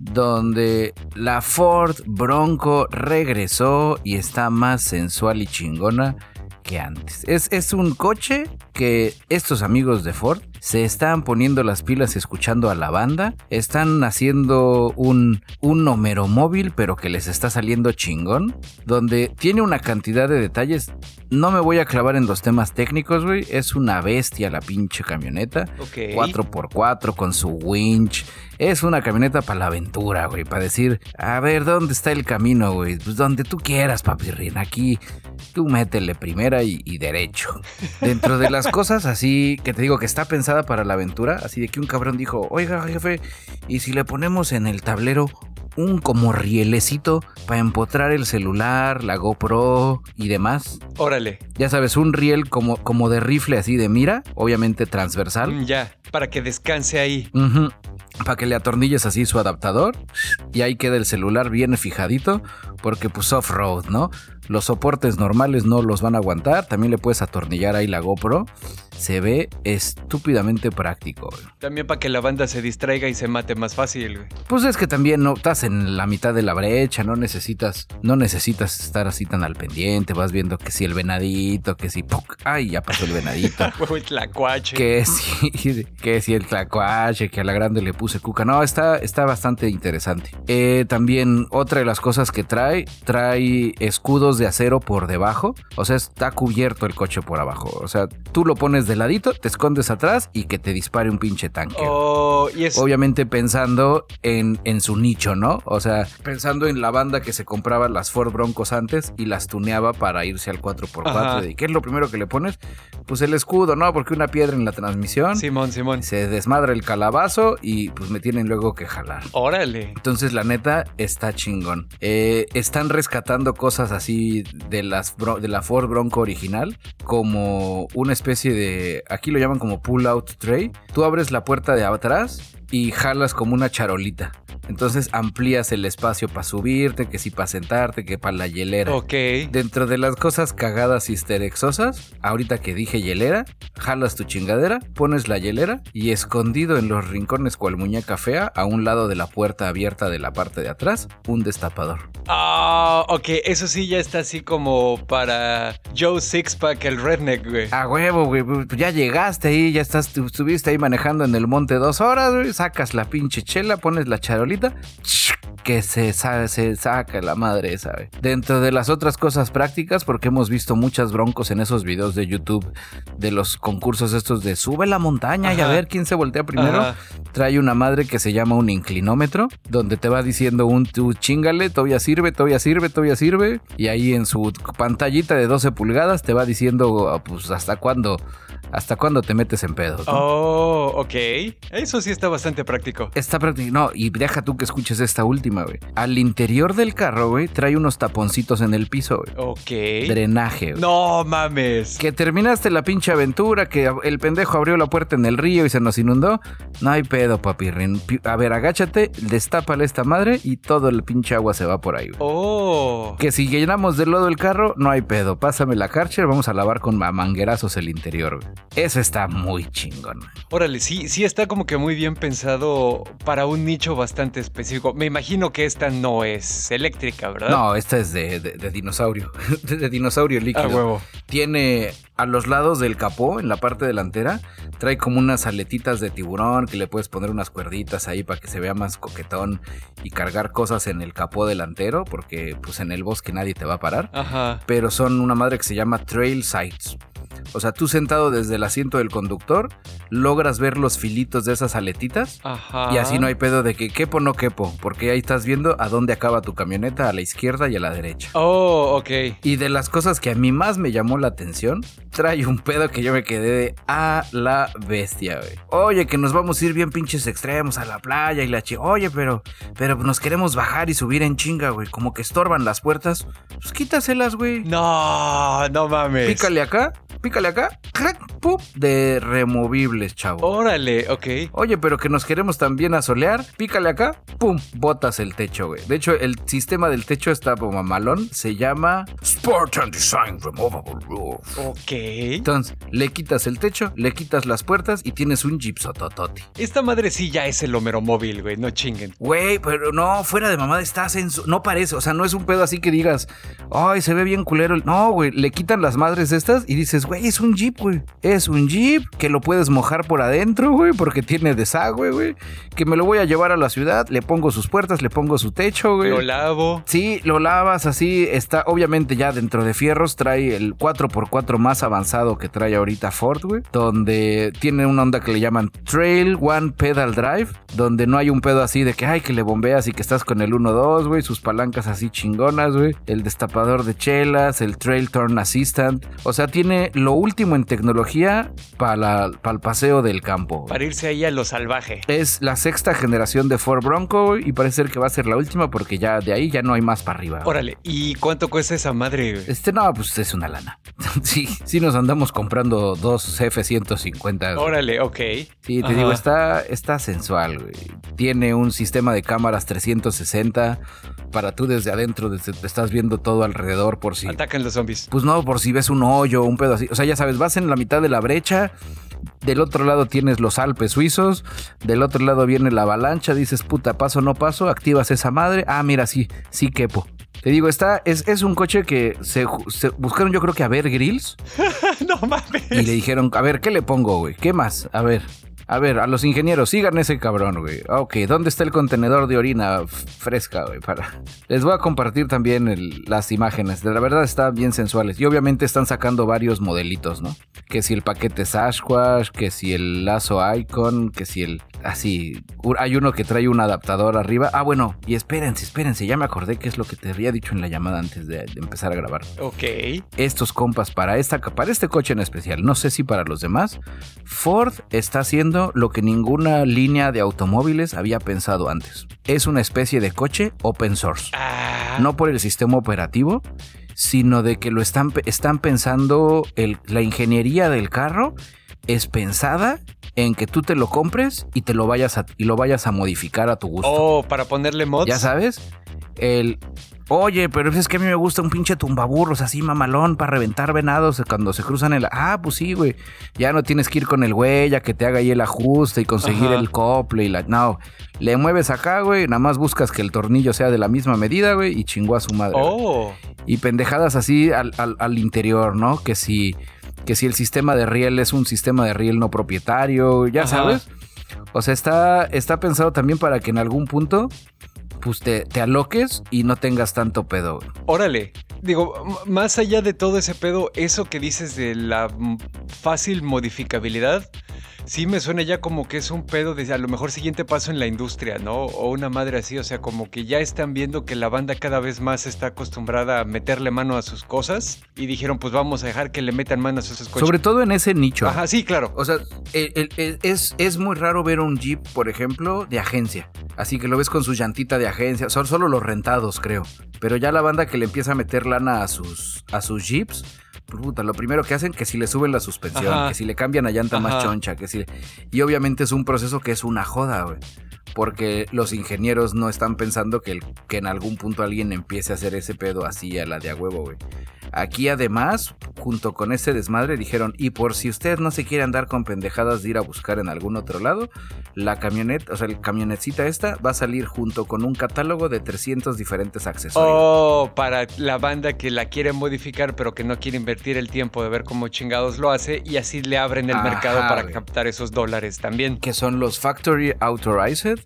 donde la Ford Bronco regresó y está más sensual y chingona que antes. Es, es un coche que estos amigos de Ford se están poniendo las pilas escuchando a la banda, están haciendo un, un número móvil, pero que les está saliendo chingón, donde tiene una cantidad de detalles. No me voy a clavar en los temas técnicos, güey. Es una bestia la pinche camioneta. Ok. 4x4 con su winch. Es una camioneta para la aventura, güey. Para decir, a ver, ¿dónde está el camino, güey? Pues donde tú quieras, papirrín. Aquí tú métele primera y, y derecho. Dentro de las cosas así que te digo que está pensada para la aventura, así de que un cabrón dijo, oiga, jefe, ¿y si le ponemos en el tablero un como rielecito para empotrar el celular, la GoPro y demás? Órale. Ya sabes, un riel como, como de rifle así de mira, obviamente transversal. Mm, Ya, para que descanse ahí. Para que le atornilles así su adaptador y ahí queda el celular bien fijadito porque pues off-road, ¿no? Los soportes normales no los van a aguantar, también le puedes atornillar ahí la GoPro. Se ve estúpidamente práctico. güey. También para que la banda se distraiga y se mate más fácil, güey. Pues es que también no estás en la mitad de la brecha, no necesitas, no necesitas estar así tan al pendiente, vas viendo que si el venadito, que si ¡puc! ay, ya pasó el venadito. Y tlacuache. que si, que si el tlacuache, que a la grande le puse cuca. No, está, está bastante interesante. Eh, también otra de las cosas que trae, trae escudos de acero por debajo. O sea, está cubierto el coche por abajo. O sea, tú lo pones de ladito, te escondes atrás y que te dispare un pinche tanque. Oh. Obviamente pensando en, en su nicho, ¿no? O sea, pensando en la banda que se compraba las Ford Broncos antes y las tuneaba para irse al 4x4. Ajá. ¿Y qué es lo primero que le pones? Pues el escudo, ¿no? Porque una piedra en la transmisión. Simón, Simón. Se desmadra el calabazo y pues me tienen luego que jalar. Órale. Entonces la neta está chingón. Eh, están rescatando cosas así de, las de la Ford Bronco original como una especie de, aquí lo llaman como pull out tray. Tú abres la puerta de atrás y jalas como una charolita. Entonces amplías el espacio para subirte, que si para sentarte, que para la hielera. Ok. Dentro de las cosas cagadas histerexosas, ahorita que dije hielera, jalas tu chingadera, pones la hielera y escondido en los rincones cual muñeca fea, a un lado de la puerta abierta de la parte de atrás, un destapador. Ah, ok. Eso sí ya está así como para Joe Sixpack, el redneck, güey. A huevo, güey, pues ya llegaste ahí, ya estás, estuviste ahí manejando en el monte dos horas, güey, sacas la pinche chela, pones la charolita, que se, sa- se saca la madre güey. Dentro de las otras cosas prácticas, porque hemos visto muchas broncos en esos videos de YouTube de los concursos estos de sube la montaña y a ver quién se voltea primero. Ajá. Trae una madre que se llama un inclinómetro, donde te va diciendo un tú chingale, todavía sirve, todavía sirve, todavía sirve. Y ahí en su pantallita de 12 pulgadas te va diciendo ah, pues hasta cuándo, hasta cuándo te metes en pedos. ¿no? Oh, ok. Eso sí está bastante práctico. Está práctico. No, y deja tú que escuches esta última, güey. Al interior del carro, güey, trae unos taponcitos en el piso, güey. Ok. Drenaje, güey. No mames. Que terminaste la pinche aventura, que el pendejo abrió la puerta en el río y se nos inundó. No hay pedo, papirrín. Pi- A ver, agáchate, destápale esta madre y todo el pinche agua se va por ahí, güey. Oh. Que si llenamos de lodo el carro, no hay pedo. Pásame la Karcher, vamos a lavar con ma- manguerazos el interior, güey. Eso está muy chingón. Órale, sí, sí está como que muy bien pensado para un nicho bastante específico. Me imagino que esta no es eléctrica, ¿verdad? No, esta es de, de- de dinosaurio. De, de dinosaurio líquido. A huevo. Tiene a los lados del capó, en la parte delantera, trae como unas aletitas de tiburón que le puedes poner unas cuerditas ahí para que se vea más coquetón y cargar cosas en el capó delantero, porque pues en el bosque nadie te va a parar. Ajá. Pero son una madre que se llama Trail Sights. O sea, tú sentado desde el asiento del conductor, logras ver los filitos de esas aletitas. Ajá. Y así no hay pedo de que quepo no quepo, porque ahí estás viendo a dónde acaba tu camioneta, a la izquierda y a la derecha. Oh, ok. Y de las cosas que a mí más me llamó la atención, trae un pedo que yo me quedé de a la bestia, güey. Oye, que nos vamos a ir bien pinches extremos a la playa y la chi. Oye, pero, pero nos queremos bajar y subir en chinga, güey. Como que estorban las puertas. Pues quítaselas, güey. No, no mames. Pícale acá, pícale acá, clac, ¡pum! de removibles, chavo. Órale, ok. Oye, pero que nos queremos también asolear, pícale acá, ¡pum! Botas el techo, güey. De hecho, el sistema del techo está como malón. Se llama Sport and Design Removable Roof. Ok. Entonces, le quitas el techo, le quitas las puertas y tienes un gipsotototi. Esta madre sí ya es el Homero móvil, güey, no chinguen. Güey, pero no, fuera de mamada, estás en su... No parece, o sea, no es un pedo así que digas, ay, se ve bien culero. No, güey, le quitan las madres estas y dices, güey, es un jeep, güey. Es un jeep que lo puedes mojar por adentro, güey, porque tiene desagüe, güey. Que me lo voy a llevar a la ciudad, le pongo sus puertas, le pongo su techo, güey. Lo lavo. Sí, lo lavas así, está obviamente ya dentro de fierros, trae el 4x4 más avanzado que trae ahorita Ford, güey, donde tiene una onda que le llaman Trail One Pedal Drive, donde no hay un pedo así de que, ay, que le bombeas y que estás con el 1-2, güey, sus palancas así chingonas, güey, el destapador de chelas, el Trail Turn Assistant, o sea, tiene lo último en tecnología para el paseo del campo. Para irse ahí a lo salvaje. Es la sexta generación de Ford Bronco, y parece ser que va a ser la última porque ya de ahí ya no hay más para arriba. Órale, ¿y cuánto cuesta esa madre? Güey? Este, no, pues es una lana. sí, sí nos andamos comprando dos F-150. Órale, ok. Sí, te digo, está, está sensual, güey. Tiene un sistema de cámaras 360 para tú desde adentro, desde, estás viendo todo alrededor por si... Atacan los zombies. Pues no, por si ves un hoyo, un pedo así. O sea, ya sabes, vas en la mitad de la brecha, del otro lado tienes los Alpes suizos, del otro lado viene la avalancha, dices, puta, paso no paso, activas esa madre, ah, mira, sí, sí quepo. Te digo, está, es, es un coche que se, se, buscaron yo creo que a ver grills. no mames. Y le dijeron, a ver, ¿qué le pongo, güey? ¿Qué más? A ver. A ver, a los ingenieros, sigan ese cabrón, güey. Ok, ¿dónde está el contenedor de orina fresca, güey? Para... Les voy a compartir también las imágenes. De la verdad están bien sensuales. Y obviamente están sacando varios modelitos, ¿no? Que si el paquete Sasquatch, que si el lazo Icon, que si el... Así, hay uno que trae un adaptador arriba. Ah, bueno, y espérense, espérense, ya me acordé que es lo que te había dicho en la llamada antes de, de empezar a grabar. Ok. Estos compas, para, esta, para este coche en especial, no sé si para los demás, Ford está haciendo lo que ninguna línea de automóviles había pensado antes. Es una especie de coche open source. Ah. No por el sistema operativo, sino de que lo están, están pensando, el, la ingeniería del carro es pensada en que tú te lo compres y te lo vayas a, y lo vayas a modificar a tu gusto. Oh, para ponerle mods. Ya sabes, el Oye, pero es que a mí me gusta un pinche tumbaburros así mamalón para reventar venados cuando se cruzan el. Ah, pues sí, güey. Ya no tienes que ir con el güey a que te haga ahí el ajuste y conseguir el cople y la. No, le mueves acá, güey. Nada más buscas que el tornillo sea de la misma medida, güey, y chingó a su madre. Oh. Y pendejadas así al, al, interior, ¿no? Que si, que si el sistema de riel es un sistema de riel no propietario, ya sabes. O sea, está, está pensado también para que en algún punto pues te, te, aloques y no tengas tanto pedo. Órale. Digo, más allá de todo ese pedo, eso que dices de la fácil modificabilidad, sí me suena ya como que es un pedo de a lo mejor siguiente paso en la industria, ¿no? O una madre así, o sea, como que ya están viendo que la banda cada vez más está acostumbrada a meterle mano a sus cosas y dijeron, pues vamos a dejar que le metan mano a sus coches. Sobre todo en ese nicho. Ajá, sí, claro. O sea, es, es muy raro ver un Jeep, por ejemplo, de agencia. Así que lo ves con su llantita de agencia. Son solo los rentados, creo. Pero ya la banda que le empieza a meter lana a sus, a sus Jeeps puta, lo primero que hacen que si le suben la suspensión, que si le cambian a llanta más choncha, que si y obviamente es un proceso que es una joda, güey. Porque los ingenieros no están pensando que, que en algún punto alguien empiece a hacer ese pedo así a la de a huevo, güey. Aquí además, junto con ese desmadre, dijeron, y por si usted no se quiere andar con pendejadas de ir a buscar en algún otro lado, la camioneta, o sea, el camionetcita esta va a salir junto con un catálogo de 300 diferentes accesorios. Oh, para la banda que la quiere modificar pero que no quiere invertir el tiempo de ver cómo chingados lo hace y así le abren el mercado para captar esos dólares también. Que son los Factory Authorized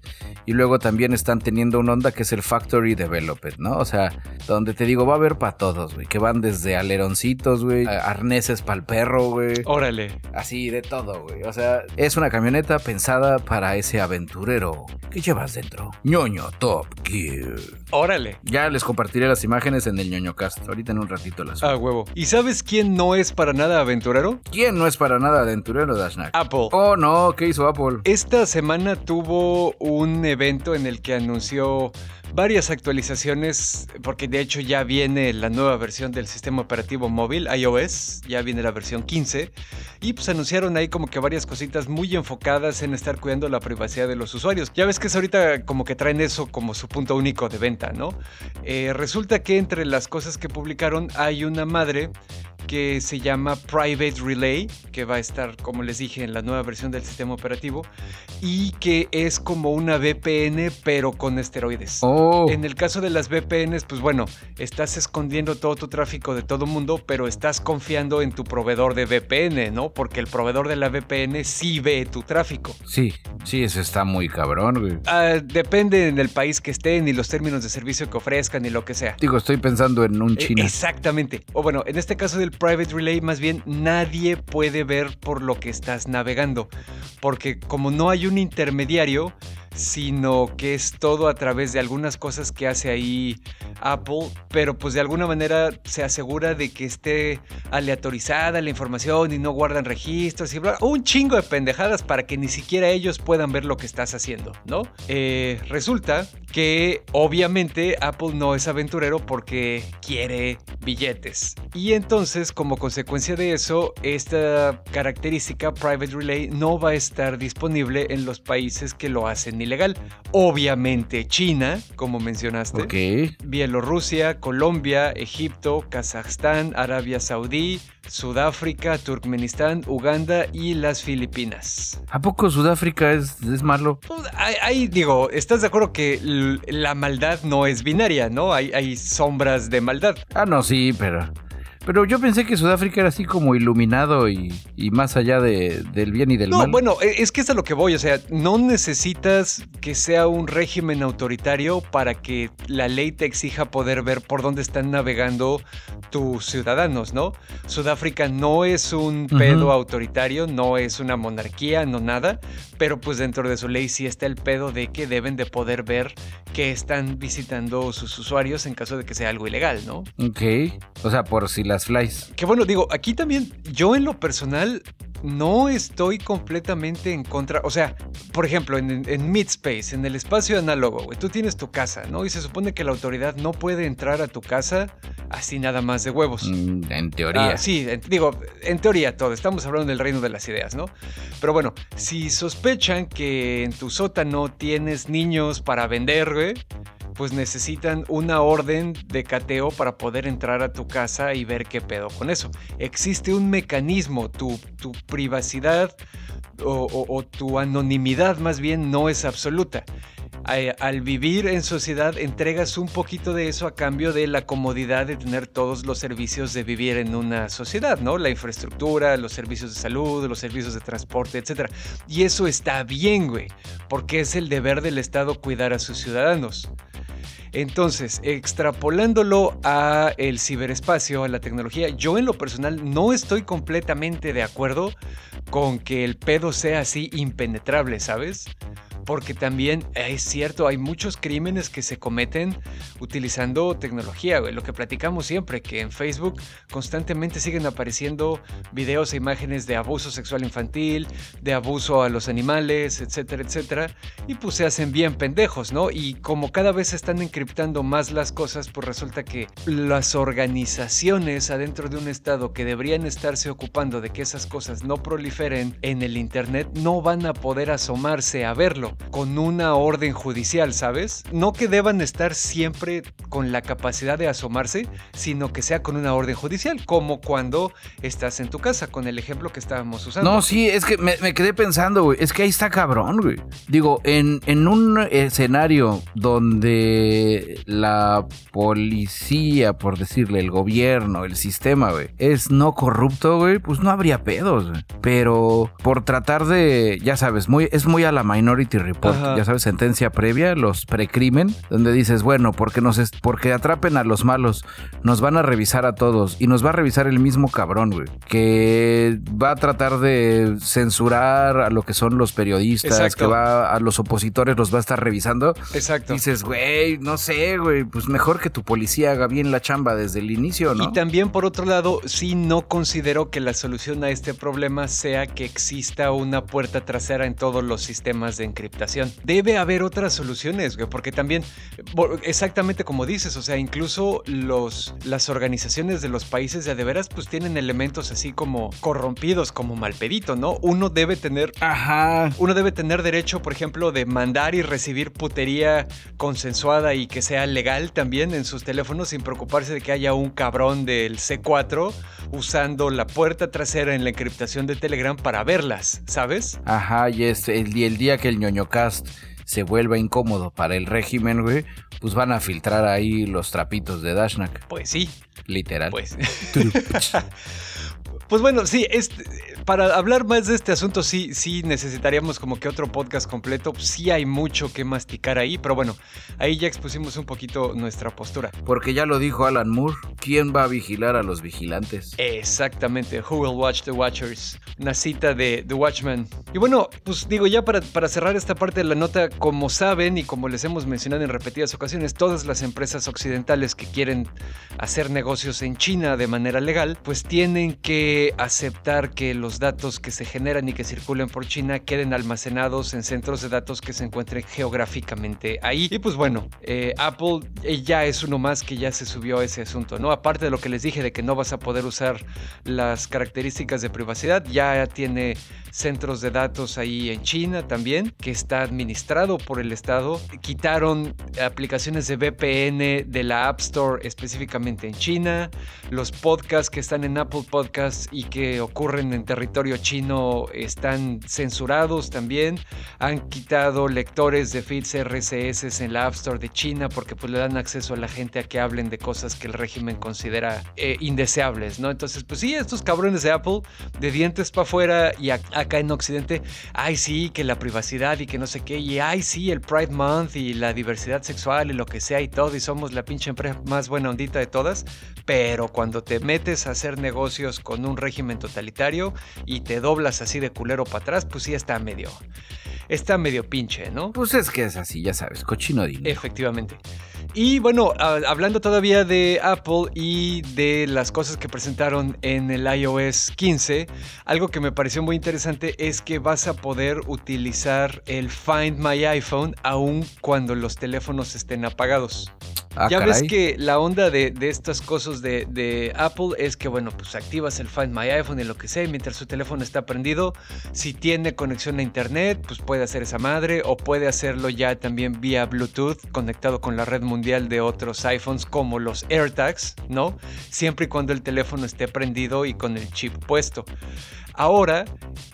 y luego también están teniendo una onda que es el Factory Developed, ¿no? O sea, donde te digo, va a haber para todos, güey, que van desde aleroncitos, güey, arneses para el perro, güey. Órale. Así de todo, güey. O sea, es una camioneta pensada para ese aventurero que llevas dentro. ñoño Top Gear. Órale. Ya les compartiré las imágenes en el ñoño cast. Ahorita en un ratito las. Ah, huevo. ¿Y sabes quién no es para nada aventurero? ¿Quién no es para nada aventurero, Dashnak? Apple. Oh, no, ¿qué hizo Apple? Esta semana tuvo un evento en el que anunció varias actualizaciones, porque de hecho ya viene la nueva versión del sistema operativo móvil, iOS, ya viene la versión 15, y pues anunciaron ahí como que varias cositas muy enfocadas en estar cuidando la privacidad de los usuarios. Ya ves que es ahorita como que traen eso como su punto único de venta, ¿no? Eh, resulta que entre las cosas que publicaron hay una madre que se llama Private Relay, que va a estar, como les dije, en la nueva versión del sistema operativo, y que es como una VPN, pero con esteroides. Oh. En el caso de las VPNs, pues bueno, estás escondiendo todo tu tráfico de todo mundo, pero estás confiando en tu proveedor de VPN, ¿no? Porque el proveedor de la VPN sí ve tu tráfico. Sí, sí, eso está muy cabrón, güey. Ah, depende en el país que estén y los términos de servicio que ofrezcan y lo que sea. Digo, estoy pensando en un Eh, China. Exactamente. O bueno, en este caso del Private Relay, más bien nadie puede ver por lo que estás navegando. Porque como no hay un intermediario, sino que es todo a través de algunas cosas que hace ahí Apple, pero pues de alguna manera se asegura de que esté aleatorizada la información y no guardan registros y bla, un chingo de pendejadas para que ni siquiera ellos puedan ver lo que estás haciendo, ¿no? Eh, resulta que obviamente Apple no es aventurero porque quiere billetes. Y entonces, como consecuencia de eso, esta característica Private Relay no va a estar disponible en los países que lo hacen ilegal. Obviamente China, como mencionaste. Ok. Bielorrusia, Colombia, Egipto, Kazajstán, Arabia Saudí, Sudáfrica, Turkmenistán, Uganda y las Filipinas. ¿A poco Sudáfrica es, es malo? Pues, ahí, digo, ¿estás de acuerdo que la maldad no es binaria, no? Hay, hay sombras de maldad. Ah, no, sí, pero. Pero yo pensé que Sudáfrica era así como iluminado y, y más allá de- del bien y del No, mal. bueno, e- es que es a lo que voy, o sea, no necesitas que sea un régimen autoritario para que la ley te exija poder ver por dónde están navegando tus ciudadanos, ¿no? Sudáfrica no es un pedo autoritario, no es una monarquía, no nada, pero pues dentro de su ley sí está el pedo de que deben de poder ver que están visitando sus usuarios en caso de que sea algo ilegal, ¿no? Ok. O sea, por si las flies. Que bueno, digo, aquí también yo en lo personal no estoy completamente en contra. O sea, por ejemplo, en, en Midspace, en el espacio análogo, güey, tú tienes tu casa, ¿no? Y se supone que la autoridad no puede entrar a tu casa así nada más de huevos. Mm, En teoría. Ah, sí, en- digo, en teoría todo, estamos hablando del reino de las ideas, ¿no? Pero bueno, si sospechan que en tu sótano tienes niños para vender, güey, pues necesitan una orden de cateo para poder entrar a tu casa y ver qué pedo con eso. Existe un mecanismo, tu, tu privacidad o, o- o tu anonimidad más bien no es absoluta. Al vivir en sociedad entregas un poquito de eso a cambio de la comodidad de tener todos los servicios de vivir en una sociedad, ¿no? La infraestructura, los servicios de salud, los servicios de transporte, etc. Y eso está bien, güey, porque es el deber del Estado cuidar a sus ciudadanos. Entonces, extrapolándolo a ciberespacio, a la tecnología, yo en lo personal no estoy completamente de acuerdo con que el pedo sea así impenetrable, ¿sabes? Porque también eh, es cierto, hay muchos crímenes que se cometen utilizando tecnología. Lo que platicamos siempre, que en Facebook constantemente siguen apareciendo videos e imágenes de abuso sexual infantil, de abuso a los animales, etcétera, etcétera. Y pues se hacen bien pendejos, ¿no? Y como cada vez se están encriptando más las cosas, pues resulta que las organizaciones adentro de un estado que deberían estarse ocupando de que esas cosas no proliferen en el Internet no van a poder asomarse a verlo con una orden judicial, ¿sabes? No que deban estar siempre con la capacidad de asomarse, sino que sea con una orden judicial, como cuando estás en tu casa, con el ejemplo que estábamos usando. No, sí, es que me, quedé pensando, güey. Es que ahí está cabrón, güey. Digo, en, un escenario donde la policía, por decirle, el gobierno, el sistema, güey, es no corrupto, güey, pues no habría pedos, güey. Pero por tratar de, ya sabes, es muy a la Minority Report, Ajá. ya sabes, sentencia previa, los precrimen, donde dices, bueno, porque nos es- porque atrapen a los malos, nos van a revisar a todos y nos va a revisar el mismo cabrón, güey, que va a tratar de censurar a lo que son los periodistas, Exacto. que va a los opositores los va a estar revisando. Exacto. Dices, güey, no sé, güey, pues mejor que tu policía haga bien la chamba desde el inicio, ¿no? Y también, por otro lado, sí no considero que la solución a este problema sea que exista una puerta trasera en todos los sistemas de encriptación. Encriptación. Debe haber otras soluciones, güey, porque también, exactamente como dices, o sea, incluso los, las organizaciones de los países de, de veras pues tienen elementos así como corrompidos, como malpedito, ¿no? Uno debe tener... Ajá. Uno debe tener derecho, por ejemplo, de mandar y recibir putería consensuada y que sea legal también en sus teléfonos sin preocuparse de que haya un cabrón del C4 usando la puerta trasera en la encriptación de Telegram para verlas, ¿sabes? Ajá, y es el, el día que el ñoñocast se vuelva incómodo para el régimen, güey, pues van a filtrar ahí los trapitos de Dashnak. Pues sí. Literal. Pues. Pues bueno, sí, este, para hablar más de este asunto, sí, sí necesitaríamos como que otro podcast completo. Sí hay mucho que masticar ahí, pero bueno, ahí ya expusimos un poquito nuestra postura. Porque ya lo dijo Alan Moore, ¿quién va a vigilar a los vigilantes? Exactamente, Who Will Watch the Watchers, una cita de The Watchman. Y bueno, pues digo, ya para, para cerrar esta parte de la nota, como saben y como les hemos mencionado en repetidas ocasiones, todas las empresas occidentales que quieren hacer negocios en China de manera legal, pues tienen que aceptar que los datos que se generan y que circulen por China queden almacenados en centros de datos que se encuentren geográficamente ahí. Y pues bueno, eh, Apple eh, ya es uno más que ya se subió a ese asunto, ¿no? Aparte de lo que les dije de que no vas a poder usar las características de privacidad, ya tiene centros de datos ahí en China también, que está administrado por el Estado. Quitaron aplicaciones de VPN de la App Store específicamente en China. Los podcasts que están en Apple Podcasts y que ocurren en territorio chino están censurados también. Han quitado lectores de feeds RCS en la App Store de China porque pues le dan acceso a la gente a que hablen de cosas que el régimen considera eh, indeseables, ¿no? Entonces, pues sí, estos cabrones de Apple, de dientes para afuera y acá en Occidente, ay sí, que la privacidad y que no sé qué, y ay sí, el Pride Month y la diversidad sexual y lo que sea y todo, y somos la pinche empresa más buena ondita de todas, pero cuando te metes a hacer negocios con un régimen totalitario y te doblas así de culero para atrás, pues sí está medio, está medio pinche, ¿no? Pues es que es así, ya sabes, cochino dinero. Efectivamente. Y bueno, hablando todavía de Apple y de las cosas que presentaron en el iOS 15, algo que me pareció muy interesante es que vas a poder utilizar el Find My iPhone aun cuando los teléfonos estén apagados. Ah, ya caray. ves que la onda de, de estas cosas de, de Apple es que, bueno, pues activas el Find My iPhone y lo que sea, y mientras su teléfono está prendido, si tiene conexión a internet, pues puede hacer esa madre, o puede hacerlo ya también vía Bluetooth, conectado con la red mundial de otros iPhones como los AirTags, ¿no? Siempre y cuando el teléfono esté prendido y con el chip puesto. Ahora,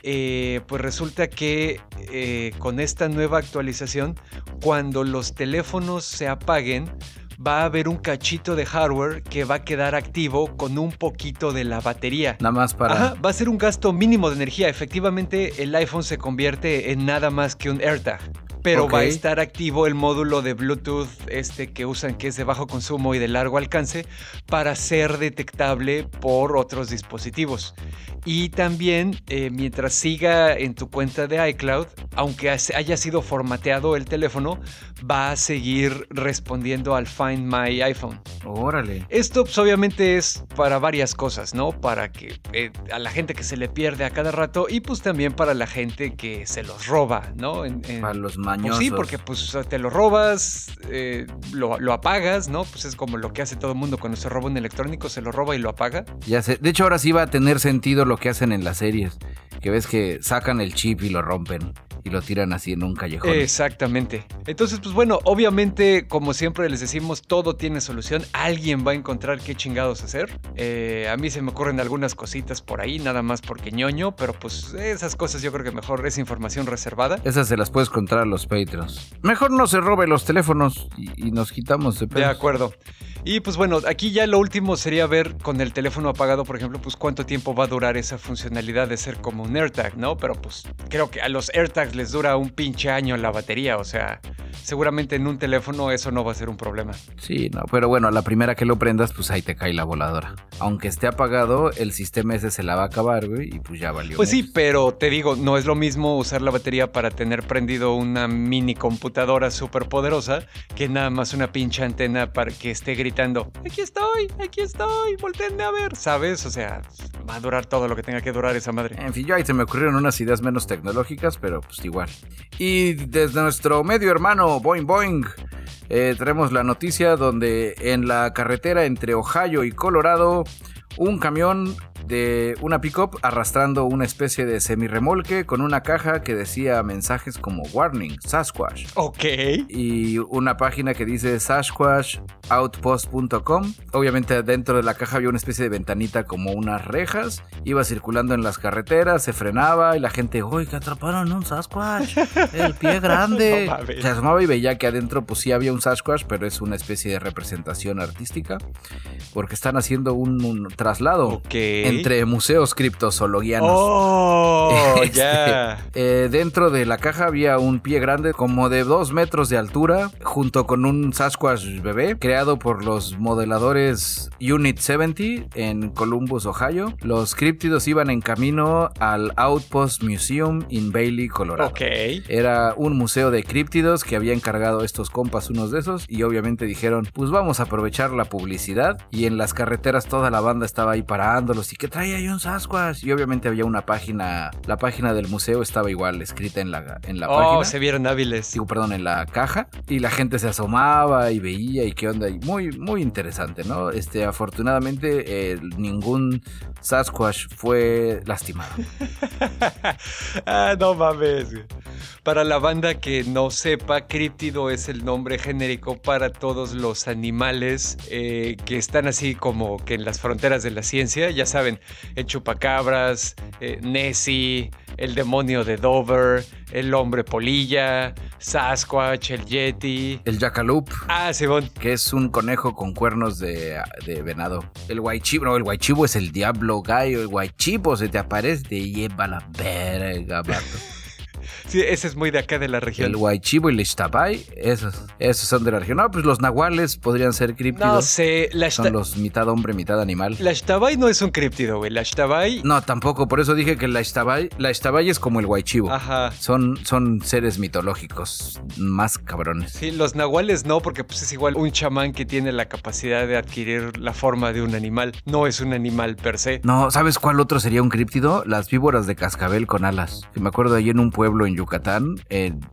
eh, pues resulta que eh, con esta nueva actualización, cuando los teléfonos se apaguen, va a haber un cachito de hardware que va a quedar activo con un poquito de la batería. Nada más para... Ajá, va a ser un gasto mínimo de energía. Efectivamente, el iPhone se convierte en nada más que un AirTag. Pero Ok. va a estar activo el módulo de Bluetooth este que usan que es de bajo consumo y de largo alcance para ser detectable por otros dispositivos. Y también eh, mientras siga en tu cuenta de iCloud, aunque haya sido formateado el teléfono, va a seguir respondiendo al Find My iPhone. Órale. Esto pues, obviamente es para varias cosas, ¿no? Para que eh, a la gente que se le pierde a cada rato y pues también para la gente que se los roba, ¿no? En- en- Para los mañosos. sí, porque pues te lo robas, eh, lo, lo apagas, ¿no? Pues es como lo que hace todo el mundo cuando se roba un electrónico, se lo roba y lo apaga. Ya sé. De hecho, ahora sí va a tener sentido lo que hacen en las series. Que ves que sacan el chip y lo rompen. Y lo tiran así en un callejón. Exactamente. Entonces, pues bueno, obviamente, como siempre les decimos, todo tiene solución. Alguien va a encontrar qué chingados hacer. Eh, a mí se me ocurren algunas cositas por ahí, nada más porque ñoño, pero pues esas cosas yo creo que mejor es información reservada. Esas se las puedes contar a los Patreons. Mejor no se robe los teléfonos y, y nos quitamos de De pedos. acuerdo. Y pues bueno, aquí ya lo último sería ver con el teléfono apagado, por ejemplo, pues cuánto tiempo va a durar esa funcionalidad de ser como un AirTag, ¿no? Pero pues creo que a los AirTags les dura un pinche año la batería, o sea, seguramente en un teléfono eso no va a ser un problema. Sí, no, pero bueno, a la primera que lo prendas, pues ahí te cae la voladora. Aunque esté apagado, el sistema ese se la va a acabar, güey, y pues ya valió. Pues sí, pero te digo, no es lo mismo usar la batería para tener prendido una mini computadora súper poderosa que nada más una pinche antena para que esté gritando, aquí estoy, aquí estoy, volteenme a ver, ¿sabes? O sea, va a durar todo lo que tenga que durar esa madre. En fin, yo ahí se me ocurrieron unas ideas menos tecnológicas, pero pues Y desde nuestro medio hermano Boing Boing, eh, tenemos la noticia donde en la carretera entre Ohio y Colorado, un camión de una pickup arrastrando una especie de semirremolque con una caja que decía mensajes como Warning, Sasquatch. Ok. Y una página que dice SasquatchOutpost.com. Obviamente dentro de la caja había una especie de ventanita como unas rejas. Iba circulando en las carreteras, se frenaba y la gente, uy, que atraparon un Sasquatch! El pie grande. se asomaba y veía que adentro pues sí había un Sasquatch, pero es una especie de representación artística. Porque están haciendo un, traslado. Ok entre museos criptozoologianos. ¡Oh! Este, eh, dentro de la caja había un pie grande, como de dos metros de altura, junto con un Sasquatch bebé, creado por los modeladores Unit 70 en Columbus, Ohio. Los críptidos iban en camino al Outpost Museum in Bailey, Colorado. Ok. Era un museo de críptidos que había encargado estos compas unos de esos y obviamente dijeron, pues vamos a aprovechar la publicidad y en las carreteras toda la banda estaba ahí parándolos y que traía ahí un Sasquatch. Y obviamente había una página, la página del museo estaba igual escrita en la, en la oh, página. se vieron hábiles. Digo, perdón, en la caja. Y la gente se asomaba y veía y qué onda. Y muy, muy interesante, ¿no? Este, afortunadamente, eh, ningún Sasquatch fue lastimado. ah, no mames. Para la banda que no sepa, críptido es el nombre genérico para todos los animales eh, que están así como que en las fronteras de la ciencia. Ya saben, el chupacabras, eh, Nessie, el demonio de Dover, el hombre polilla, Sasquatch, el Yeti. El Jackalope. Ah, Simón. Que es un conejo con cuernos de, venado. El guaychivo, no, el guaychivo es el diablo gallo. El guaychivo se te aparece, te lleva la verga, vato. Sí, ese es muy de acá de la región. El Huaychivo y el Ixtabay, esos, esos son de la región. No, pues los nahuales podrían ser críptidos. No sé, la Son los mitad hombre, mitad animal. La Ixtabay no es un críptido, güey. La Ixtabay... No, tampoco. Por eso dije que la Ixtabay, la Ixtabay es como el Huaychivo. Ajá. Son, son seres mitológicos más cabrones. Sí, los nahuales no, porque pues es igual un chamán que tiene la capacidad de adquirir la forma de un animal. No es un animal per se. No, ¿sabes cuál otro sería un críptido? Las víboras de cascabel con alas. Que me acuerdo ahí en un pueblo en Yucatán,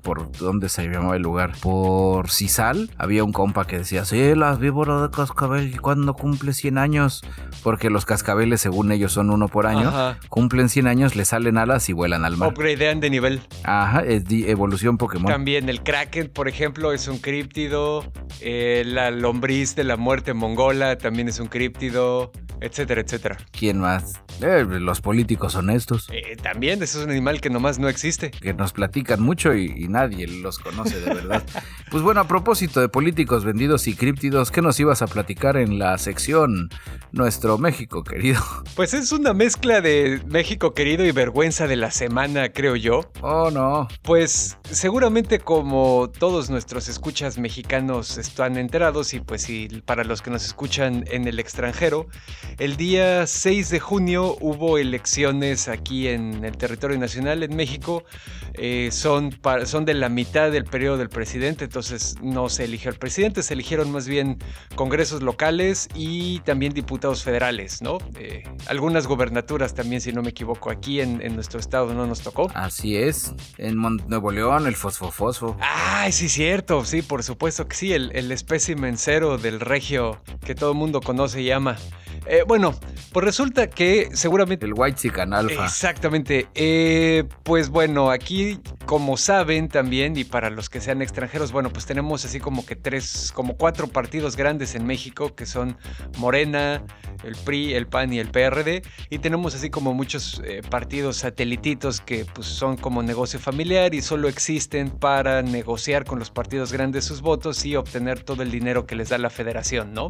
por donde se llamaba el lugar, por Cisal, había un compa que decía, sí, las víboras de cascabel, ¿cuándo cumple 100 años? Porque los cascabeles, según ellos, son uno por año. Cumplen 100 años, le salen alas y vuelan al mar. Upgradean de nivel. Ajá, es de evolución Pokémon. También el Kraken, por ejemplo, es un críptido. Eh, la lombriz de la muerte mongola también es un críptido, etcétera, etcétera. ¿Quién más? Eh, los políticos honestos. Eh, también, ese es un animal que nomás no existe. Que nos platican mucho y, nadie los conoce de verdad. pues bueno, a propósito de políticos vendidos y críptidos, ¿qué nos ibas a platicar en la sección Nuestro México querido? Pues es una mezcla de México querido y vergüenza de la semana, creo yo. Oh, no. Pues seguramente como todos nuestros escuchas mexicanos están enterados y pues y para los que nos escuchan en el extranjero, el día 6 de junio hubo elecciones aquí en el territorio nacional en México. Eh, son, son de la mitad del periodo del presidente, entonces no se eligió el presidente, se eligieron más bien congresos locales y también diputados federales, ¿no? Eh, algunas gobernaturas también, si no me equivoco, aquí en, nuestro estado no nos tocó. Así es, en Nuevo León, el fosfofosfo. Ay, sí, cierto, sí, por supuesto que sí, el, el espécimen cero del regio que todo el mundo conoce y ama. Eh, bueno, pues resulta que seguramente... El White Alpha. Exactamente. Eh, pues bueno, aquí, como saben también, y para los que sean extranjeros, bueno, pues tenemos así como que tres, como cuatro partidos grandes en México, que son Morena, el PRI, el PAN y el PRD. Y tenemos así como muchos eh, partidos satelititos que pues son como negocio familiar y solo existen para negociar con los partidos grandes sus votos y obtener todo el dinero que les da la federación, ¿no?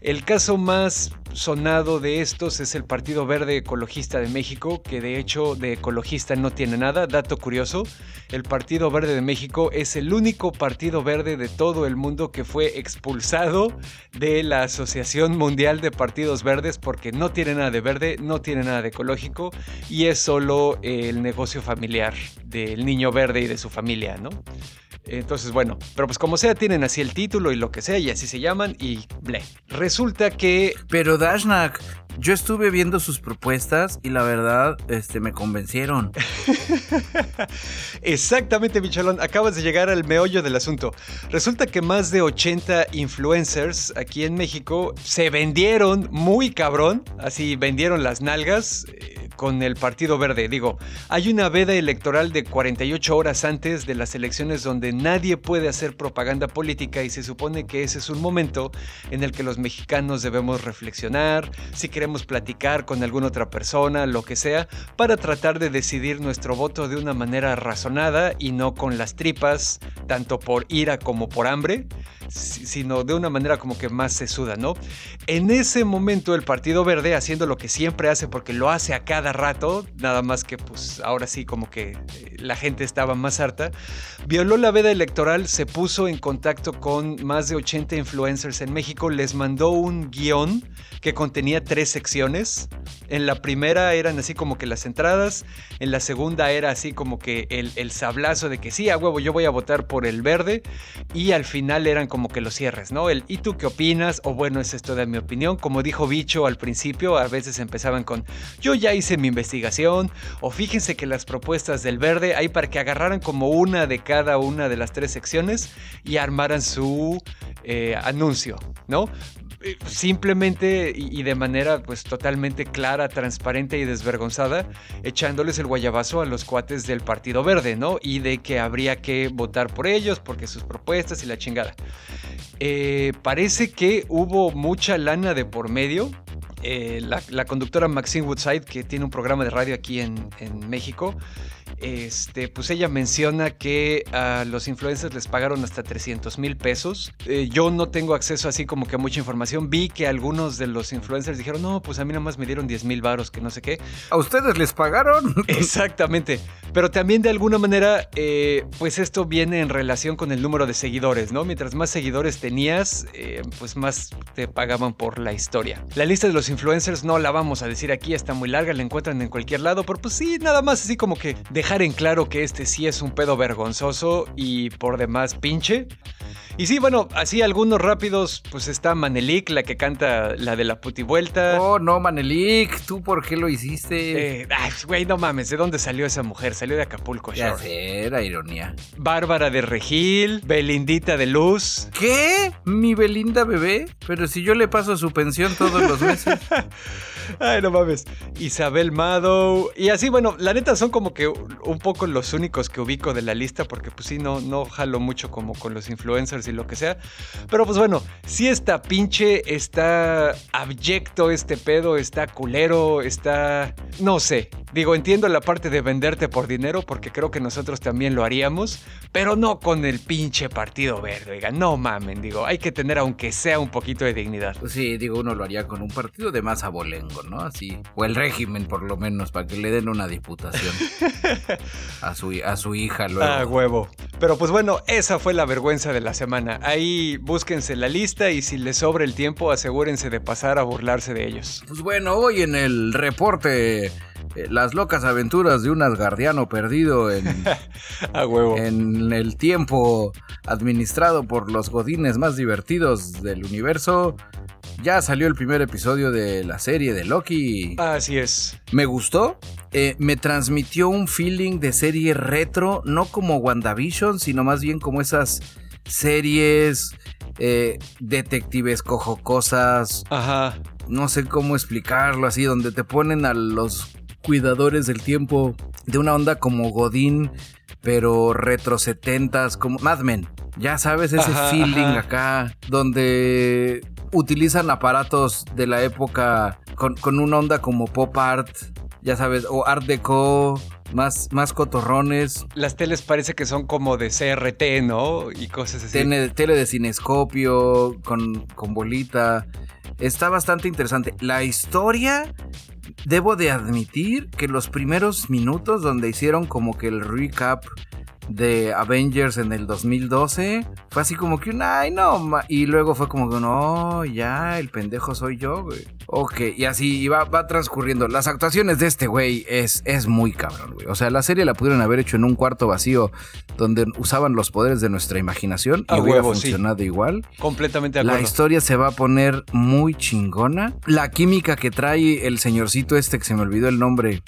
El caso más sonado de estos es el Partido Verde Ecologista de México, que de hecho de ecologista no tiene nada. Dato curioso, el Partido Verde de México es el único partido verde de todo el mundo que fue expulsado de la Asociación Mundial de Partidos Verdes porque no tiene nada de verde, no tiene nada de ecológico y es solo el negocio familiar del niño verde y de su familia, ¿no? Entonces, bueno, pero pues como sea, tienen así el título y lo que sea, y así se llaman, y ble. Resulta que. Pero Dashnak, yo estuve viendo sus propuestas y la verdad, este, me convencieron. Exactamente, Michelón. Acabas de llegar al meollo del asunto. Resulta que más de 80 influencers aquí en México se vendieron muy cabrón. Así vendieron las nalgas. Eh, con el Partido Verde. Digo, hay una veda electoral de 48 horas antes de las elecciones donde nadie puede hacer propaganda política y se supone que ese es un momento en el que los mexicanos debemos reflexionar, si queremos platicar con alguna otra persona, lo que sea, para tratar de decidir nuestro voto de una manera razonada y no con las tripas, tanto por ira como por hambre sino de una manera como que más sesuda, ¿no? En ese momento el Partido Verde, haciendo lo que siempre hace, porque lo hace a cada rato, nada más que pues ahora sí como que eh, la gente estaba más harta, violó la veda electoral, se puso en contacto con más de 80 influencers en México, les mandó un guion que contenía tres secciones. En la primera eran así como que las entradas, en la segunda era así como que el, el sablazo de que sí, a huevo, yo voy a votar por el verde, y al final eran como que los cierres, ¿no? El ¿y tú qué opinas? O bueno, es esto de mi opinión. Como dijo Bicho al principio, a veces empezaban con yo ya hice mi investigación, o fíjense que las propuestas del verde hay para que agarraran como una de cada una de las tres secciones y armaran su eh, anuncio, ¿no? Simplemente y de manera pues totalmente clara, transparente y desvergonzada, echándoles el guayabazo a los cuates del Partido Verde, ¿no? Y de que habría que votar por ellos porque sus propuestas y la chingada. Eh, parece que hubo mucha lana de por medio. Eh, la, conductora Maxine Woodside, que tiene un programa de radio aquí en México, este, pues ella menciona que a los influencers les pagaron hasta 300 mil pesos. Eh, yo no tengo acceso así como que a mucha información. Vi que algunos de los influencers dijeron, no, pues a mí nada más me dieron 10 mil varos, que no sé qué. ¿A ustedes les pagaron? Exactamente. Pero también de alguna manera, eh, pues esto viene en relación con el número de seguidores, ¿no? Mientras más seguidores tenías, eh, pues más te pagaban por la historia. La lista de los influencers no la vamos a decir aquí, está muy larga, la encuentran en cualquier lado, pero pues sí, nada más así como que dejar en claro que este sí es un pedo vergonzoso y por demás pinche. Y sí, bueno, así algunos rápidos, pues está Manelik, la que canta la de la putivuelta. Oh, no, Manelik, ¿tú por qué lo hiciste? Eh, ay, güey, no mames, ¿de dónde salió esa mujer? Salió de Acapulco, Ya sé, era ironía. Bárbara de Regil, Belindita de Luz. ¿Qué? ¿Mi Belinda bebé? Pero si yo le paso su pensión todos los meses. Ay, no mames. Isabel Madow. Y así, bueno, la neta son como que un poco los únicos que ubico de la lista, porque pues sí, no, no jalo mucho como con los influencers y lo que sea. Pero pues bueno, sí está pinche, está abyecto este pedo, está culero, está... No sé. Digo, entiendo la parte de venderte por dinero, porque creo que nosotros también lo haríamos, pero no con el pinche partido verde, oiga, no mamen, digo, hay que tener aunque sea un poquito de dignidad. Pues sí, digo, uno lo haría con un partido de más abolengo, ¿no? Así, o el régimen por lo menos, para que le den una diputación. a su, a su hija luego. Ah, huevo. Pero pues bueno, esa fue la vergüenza de la semana. Ahí búsquense la lista y si les sobra el tiempo, asegúrense de pasar a burlarse de ellos. Pues bueno, hoy en el reporte. Eh, las locas aventuras de un asgardiano perdido en, a huevo. en el tiempo administrado por los godines más divertidos del universo. Ya salió el primer episodio de la serie de Loki. Así es. Me gustó. Eh, me transmitió un feeling de serie retro, no como WandaVision, sino más bien como esas series eh, detectives cojocosas. Ajá. No sé cómo explicarlo así, donde te ponen a los cuidadores del tiempo de una onda como Godín, pero retro setentas, como Mad Men. Ya sabes, ese feeling acá, donde utilizan aparatos de la época con, con, una onda como pop art, ya sabes, o art deco, más, más cotorrones. Las teles parece que son como de CRT, ¿no? Y cosas así. Tele, tele de cinescopio, con, con bolita. Está bastante interesante. La historia, debo de admitir que los primeros minutos donde hicieron como que el recap de Avengers en el 2012 fue así como que un ay no y luego fue como que no ya el pendejo soy yo güey ok y así va, va transcurriendo. Las actuaciones de este güey es, es muy cabrón güey. O sea la serie la pudieron haber hecho en un cuarto vacío donde usaban los poderes de nuestra imaginación y hubiera funcionado igual. Completamente de acuerdo. la historia se va a poner muy chingona. La química que trae el señorcito este que se me olvidó el nombre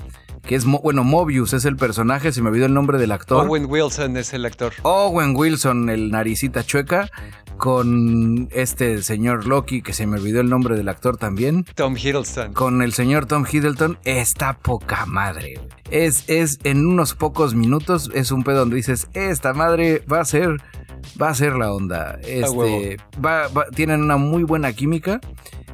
que es, bueno, Mobius es el personaje, se me olvidó el nombre del actor. Owen Wilson es el actor. Owen Wilson, el naricita chueca, con este señor Loki, que se me olvidó el nombre del actor también. Tom Hiddleston. Con el señor Tom Hiddleston, está poca madre. Es, es en unos pocos minutos, es un pedo donde dices, esta madre va a ser, va a ser la onda. Este, va, tienen una muy buena química.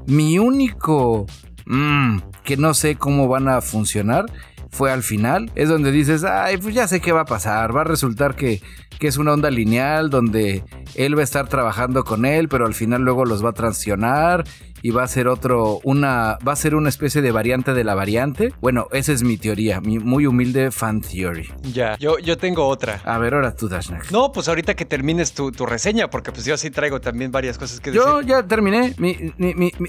Mi único... Mmm, que no sé cómo van a funcionar fue al final, es donde dices, ay, pues ya sé qué va a pasar, va a resultar que, que es una onda lineal donde él va a estar trabajando con él, pero al final luego los va a transicionar y va a ser otro, una, va a ser una especie de variante de la variante. Bueno, esa es mi teoría, mi muy humilde fan theory. Ya, yo, yo tengo otra. A ver, ahora tú, Dashnak. No, pues ahorita que termines tu, reseña, porque pues yo sí traigo también varias cosas que decir. Yo ya terminé,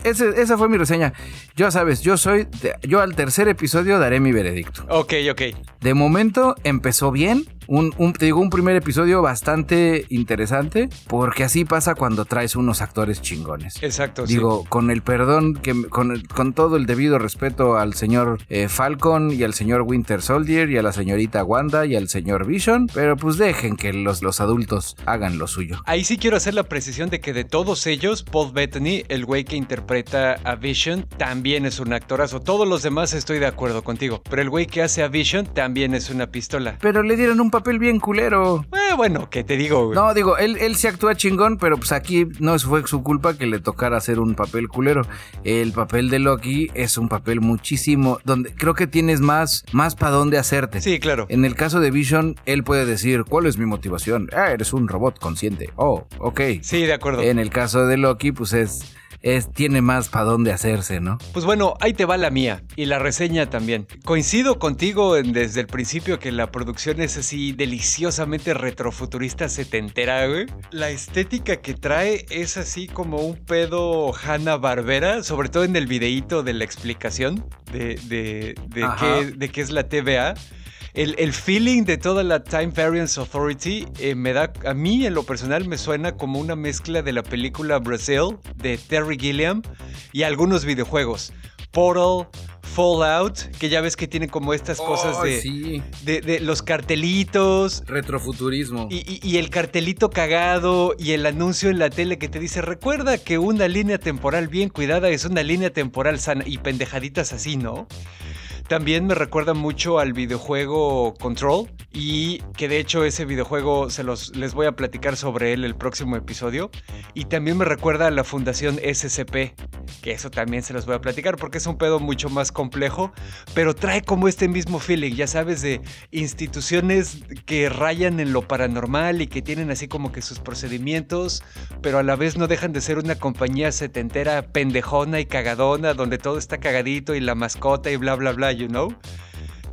esa fue mi reseña. Yo sabes, yo soy, yo al tercer episodio daré mi veredicto. Ok, ok. De momento empezó bien, un, te digo, un primer episodio bastante interesante, porque así pasa cuando traes unos actores chingones. Exacto. Digo, con el perdón, que, con, con todo el debido respeto al señor eh, Falcon y al señor Winter Soldier y a la señorita Wanda y al señor Vision, pero pues dejen que los, los adultos hagan lo suyo. Ahí sí quiero hacer la precisión de que de todos ellos, Paul Bettany, el güey que interpreta a Vision, también es un actorazo. Todos los demás estoy de acuerdo contigo, pero el güey que hace a Vision también es una pistola. Pero le dieron un papel bien culero. Eh, bueno, ¿qué te digo, güey? No, digo, él, él se actúa chingón, pero pues aquí no fue su culpa que le tocara hacer un papel culero. El papel de Loki es un papel muchísimo, donde creo que tienes más, más para dónde hacerte. Sí, claro. En el caso de Vision, él puede decir, ¿cuál es mi motivación? Ah, eres un robot consciente. Oh, ok. Sí, de acuerdo. En el caso de Loki, pues es es, tiene más para dónde hacerse, ¿no? Pues bueno, ahí te va la mía y la reseña también. Coincido contigo desde el principio que la producción es así deliciosamente retrofuturista setentera, güey. La estética que trae es así como un pedo Hanna Barbera, sobre todo en el videíto de la explicación de, de, de, qué, de qué es la TVA el, feeling de toda la Time Variance Authority eh, me da, a mí en lo personal me suena como una mezcla de la película Brazil de Terry Gilliam y algunos videojuegos. Portal, Fallout, que ya ves que tienen como estas cosas de, de, los cartelitos. Retrofuturismo. Y, y, el cartelito cagado y el anuncio en la tele que te dice, recuerda que una línea temporal bien cuidada es una línea temporal sana y pendejaditas así, ¿no? También me recuerda mucho al videojuego Control y que de hecho ese videojuego se los les voy a platicar sobre él el próximo episodio. Y también me recuerda a la Fundación SCP, que eso también se los voy a platicar porque es un pedo mucho más complejo, pero trae como este mismo feeling, ya sabes, de instituciones que rayan en lo paranormal y que tienen así como que sus procedimientos, pero a la vez no dejan de ser una compañía setentera pendejona y cagadona donde todo está cagadito y la mascota y bla bla bla you know?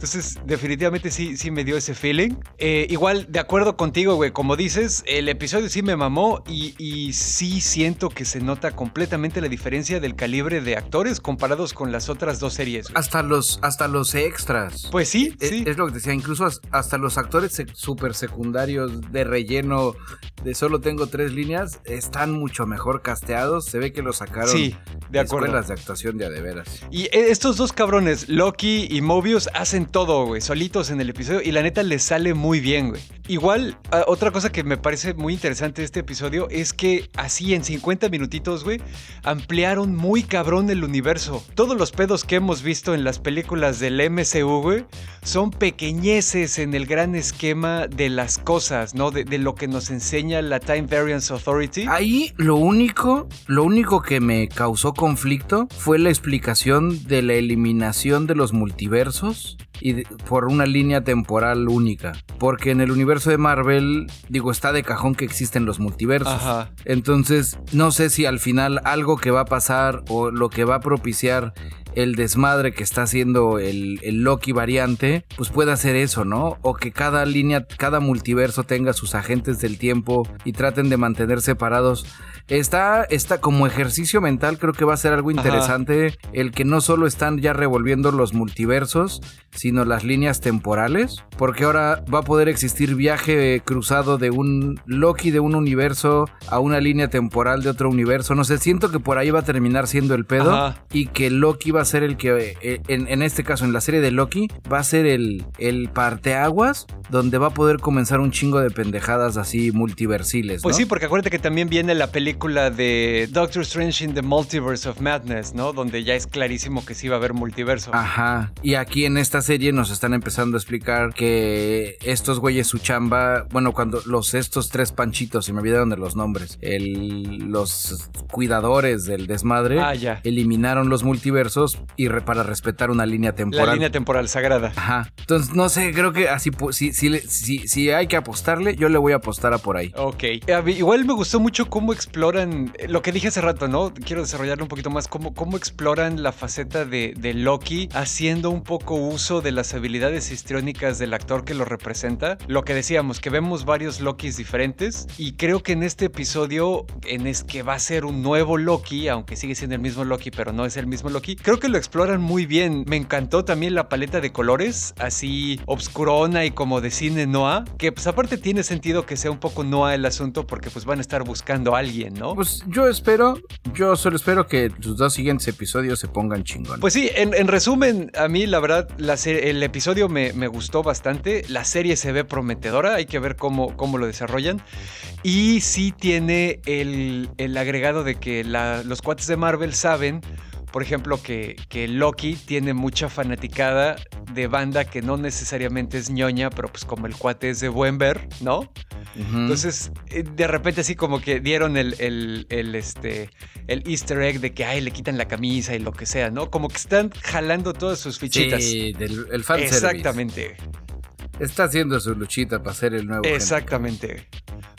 Entonces, definitivamente sí, sí me dio ese feeling. Eh, igual, de acuerdo contigo, güey, como dices, el episodio sí me mamó y, sí siento que se nota completamente la diferencia del calibre de actores comparados con las otras dos series. Hasta los, hasta los extras. Pues sí, es, sí. Es lo que decía, incluso hasta los actores súper secundarios de relleno de solo tengo tres líneas están mucho mejor casteados. Se ve que los sacaron sí, de, acuerdo. escuelas de actuación de adeveras. Y eh, estos dos cabrones, Loki y Mobius, hacen todo, güey, solitos en el episodio y la neta les sale muy bien, güey. Igual, ah, otra cosa que me parece muy interesante de este episodio es que así en 50 minutitos, güey, ampliaron muy cabrón el universo. Todos los pedos que hemos visto en las películas del MCU, güey, son pequeñeces en el gran esquema de las cosas, ¿no? De, de lo que nos enseña la Time Variance Authority. Ahí lo único, lo único que me causó conflicto fue la explicación de la eliminación de los multiversos y por una línea temporal única. Porque en el universo de Marvel, digo, está de cajón que existen los multiversos. Ajá. Entonces, no sé si al final algo que va a pasar o lo que va a propiciar el desmadre que está haciendo el, el Loki variante, pues puede hacer eso, ¿no? O que cada línea, cada multiverso tenga sus agentes del tiempo y traten de mantener separados. Está, está como ejercicio mental, creo que va a ser algo Ajá. interesante el que no solo están ya revolviendo los multiversos, sino las líneas temporales, porque ahora va a poder existir viaje cruzado de un Loki de un universo a una línea temporal de otro universo. No sé, siento que por ahí va a terminar siendo el pedo Ajá. y que Loki va a ser el que, eh, en, en este caso, en la serie de Loki, va a ser el, el parteaguas donde va a poder comenzar un chingo de pendejadas así multiversiles. Pues sí, porque acuérdate que también viene la película de Doctor Strange in the Multiverse of Madness, ¿no? Donde ya es clarísimo que sí va a haber multiverso. Ajá. Y aquí en esta serie nos están empezando a explicar que estos güeyes su chamba, bueno, cuando los estos tres panchitos, se me olvidaron de los nombres, el, los cuidadores del desmadre Ah, ya. eliminaron los multiversos y re- para respetar una línea temporal. La línea temporal sagrada. Ajá. Entonces, no sé, creo que así, si, si, si, si hay que apostarle, yo le voy a apostar a por ahí. Ok. Igual me gustó mucho cómo eh, lo que dije hace rato, ¿no? Quiero desarrollarlo un poquito más. Cómo, exploran la faceta de, de Loki haciendo un poco uso de las habilidades histriónicas del actor que lo representa. Lo que decíamos, que vemos varios Lokis diferentes. Y creo que en este episodio, en es que va a ser un nuevo Loki, aunque sigue siendo el mismo Loki, pero no es el mismo Loki, creo que lo exploran muy bien. Me encantó también la paleta de colores, así obscurona y como de cine noir, que pues aparte tiene sentido que sea un poco noir el asunto porque pues van a estar buscando a alguien, ¿no? Pues yo espero, yo solo espero que sus dos siguientes episodios se pongan chingón. Pues sí, en, en resumen, a mí la verdad la el episodio me, me gustó bastante, la serie se ve prometedora, hay que ver cómo, cómo lo desarrollan. Y sí tiene el, el agregado de que la- los cuates de Marvel saben, por ejemplo, que, que Loki tiene mucha fanaticada de banda que no necesariamente es ñoña, pero pues como el cuate es de buen ver, ¿no? Entonces, eh, de repente así como que dieron el, el, el, este, el easter egg de que, ay, le quitan la camisa y lo que sea, ¿no? Como que están jalando todas sus fichitas. Sí, del el fanservice. Exactamente, Está haciendo su luchita para ser el nuevo. Exactamente.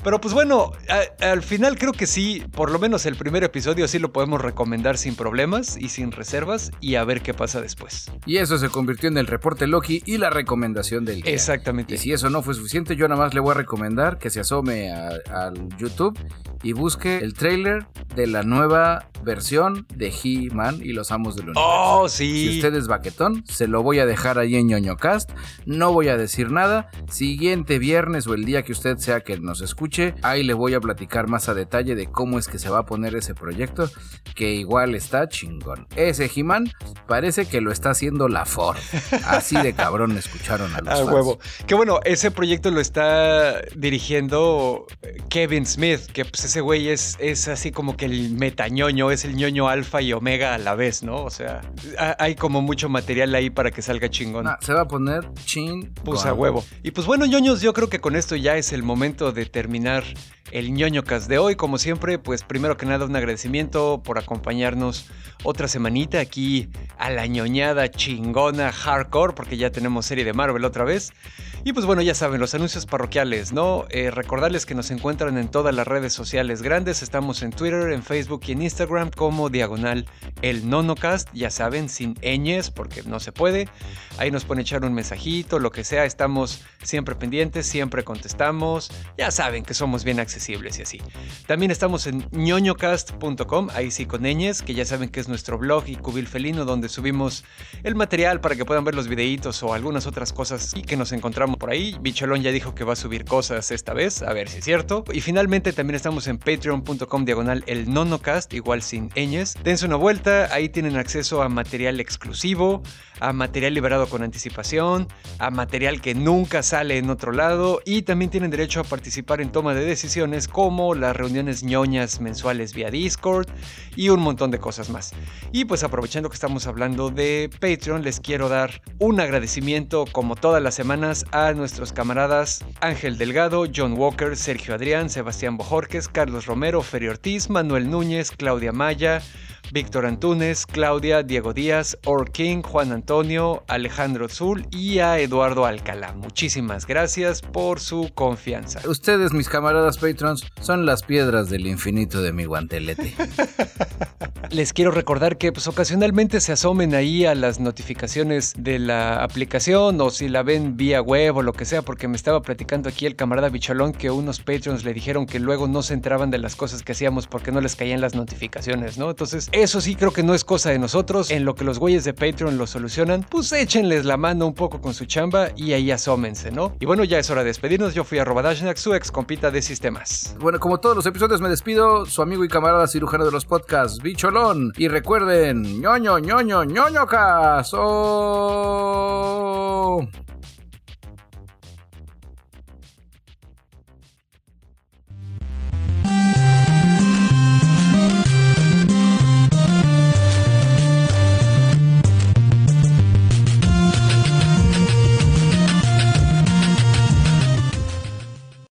Pero pues bueno, a- al final creo que sí, por lo menos el primer episodio sí lo podemos recomendar sin problemas y sin reservas y a ver qué pasa después. Y eso se convirtió en el reporte Loki y la recomendación del día. Exactamente. Y si eso no fue suficiente, yo nada más le voy a recomendar que se asome a- al YouTube y busque el trailer de la nueva versión de He-Man y los Amos del Universo. Oh, Si sí. usted es baquetón, se lo voy a dejar ahí en ñoñocast. No voy a decir nada. Siguiente viernes o el día que usted sea que nos escuche, ahí le voy a platicar más a detalle de cómo es que se va a poner ese proyecto, que igual está chingón. Ese He-Man parece que lo está haciendo la Ford. Así de cabrón escucharon a los Ah, fans. huevo. Que bueno, ese proyecto lo está dirigiendo eh, Kevin Smith, que pues ese güey es, es así como que el metañoño, es el ñoño alfa y omega a la vez, ¿no? O sea, ha- hay como mucho material ahí para que salga chingón. Ah, se va a poner chin. Pues a huevo. Y pues bueno, ñoños, yo creo que con esto ya es el momento de terminar el ñoñocast de hoy. Como siempre, pues primero que nada un agradecimiento por acompañarnos otra semanita aquí a la ñoñada chingona hardcore, porque ya tenemos serie de Marvel otra vez. Y pues bueno, ya saben, los anuncios parroquiales, ¿no? Eh, recordarles que nos encuentran en todas las redes sociales grandes. Estamos en Twitter, en Facebook y en Instagram como diagonal el nonocast. Ya saben, sin ñes, porque no se puede. Ahí nos pueden echar un mensajito, lo que sea. Estamos siempre pendientes, siempre contestamos. Ya saben que somos bien accesibles y así. También estamos en ñoñocast.com, ahí sí con ñes, que ya saben que es nuestro blog y cubil felino donde subimos el material para que puedan ver los videitos o algunas otras cosas y que nos encontramos por ahí. Bicholón ya dijo que va a subir cosas esta vez, a ver si es cierto. Y finalmente también estamos en patreon.com diagonal el nonocast, igual sin ñes. Dense una vuelta, ahí tienen acceso a material exclusivo, a material liberado con anticipación, a material que nunca sale en otro lado y también tienen derecho a participar en toma de decisiones como las reuniones ñoñas mensuales vía Discord y un montón de cosas más. Y pues aprovechando que estamos hablando de Patreon, les quiero dar un agradecimiento como todas las semanas a nuestros camaradas Ángel Delgado, John Walker, Sergio Adrián, Sebastián Bojorques, Carlos Romero, Feri Ortiz, Manuel Núñez, Claudia Maya, Víctor Antunes, Claudia, Diego Díaz, Or King, Juan Antonio, Alejandro Zul y a Eduardo Alcalá. Muchísimas gracias por su confianza. Ustedes, mis camaradas patrons, son las piedras del infinito de mi guantelete. Les quiero recordar que pues, ocasionalmente se asomen ahí a las notificaciones de la aplicación o si la ven vía web o lo que sea, porque me estaba platicando aquí el camarada Bicholón que unos patrons le dijeron que luego no se enteraban de las cosas que hacíamos porque no les caían las notificaciones, ¿no? Entonces, eso sí creo que no es cosa de nosotros. En lo que los güeyes de Patreon lo solucionan, pues échenles la mano un poco con su chamba y ahí asómense, ¿no? Y bueno, ya es hora de despedirnos. Yo fui a Dashnak, su ex compita de sistemas. Bueno, como todos los episodios me despido, su amigo y camarada cirujano de los podcasts, Bicholón. Y recuerden, ñoño, ñoño, ñoño caso.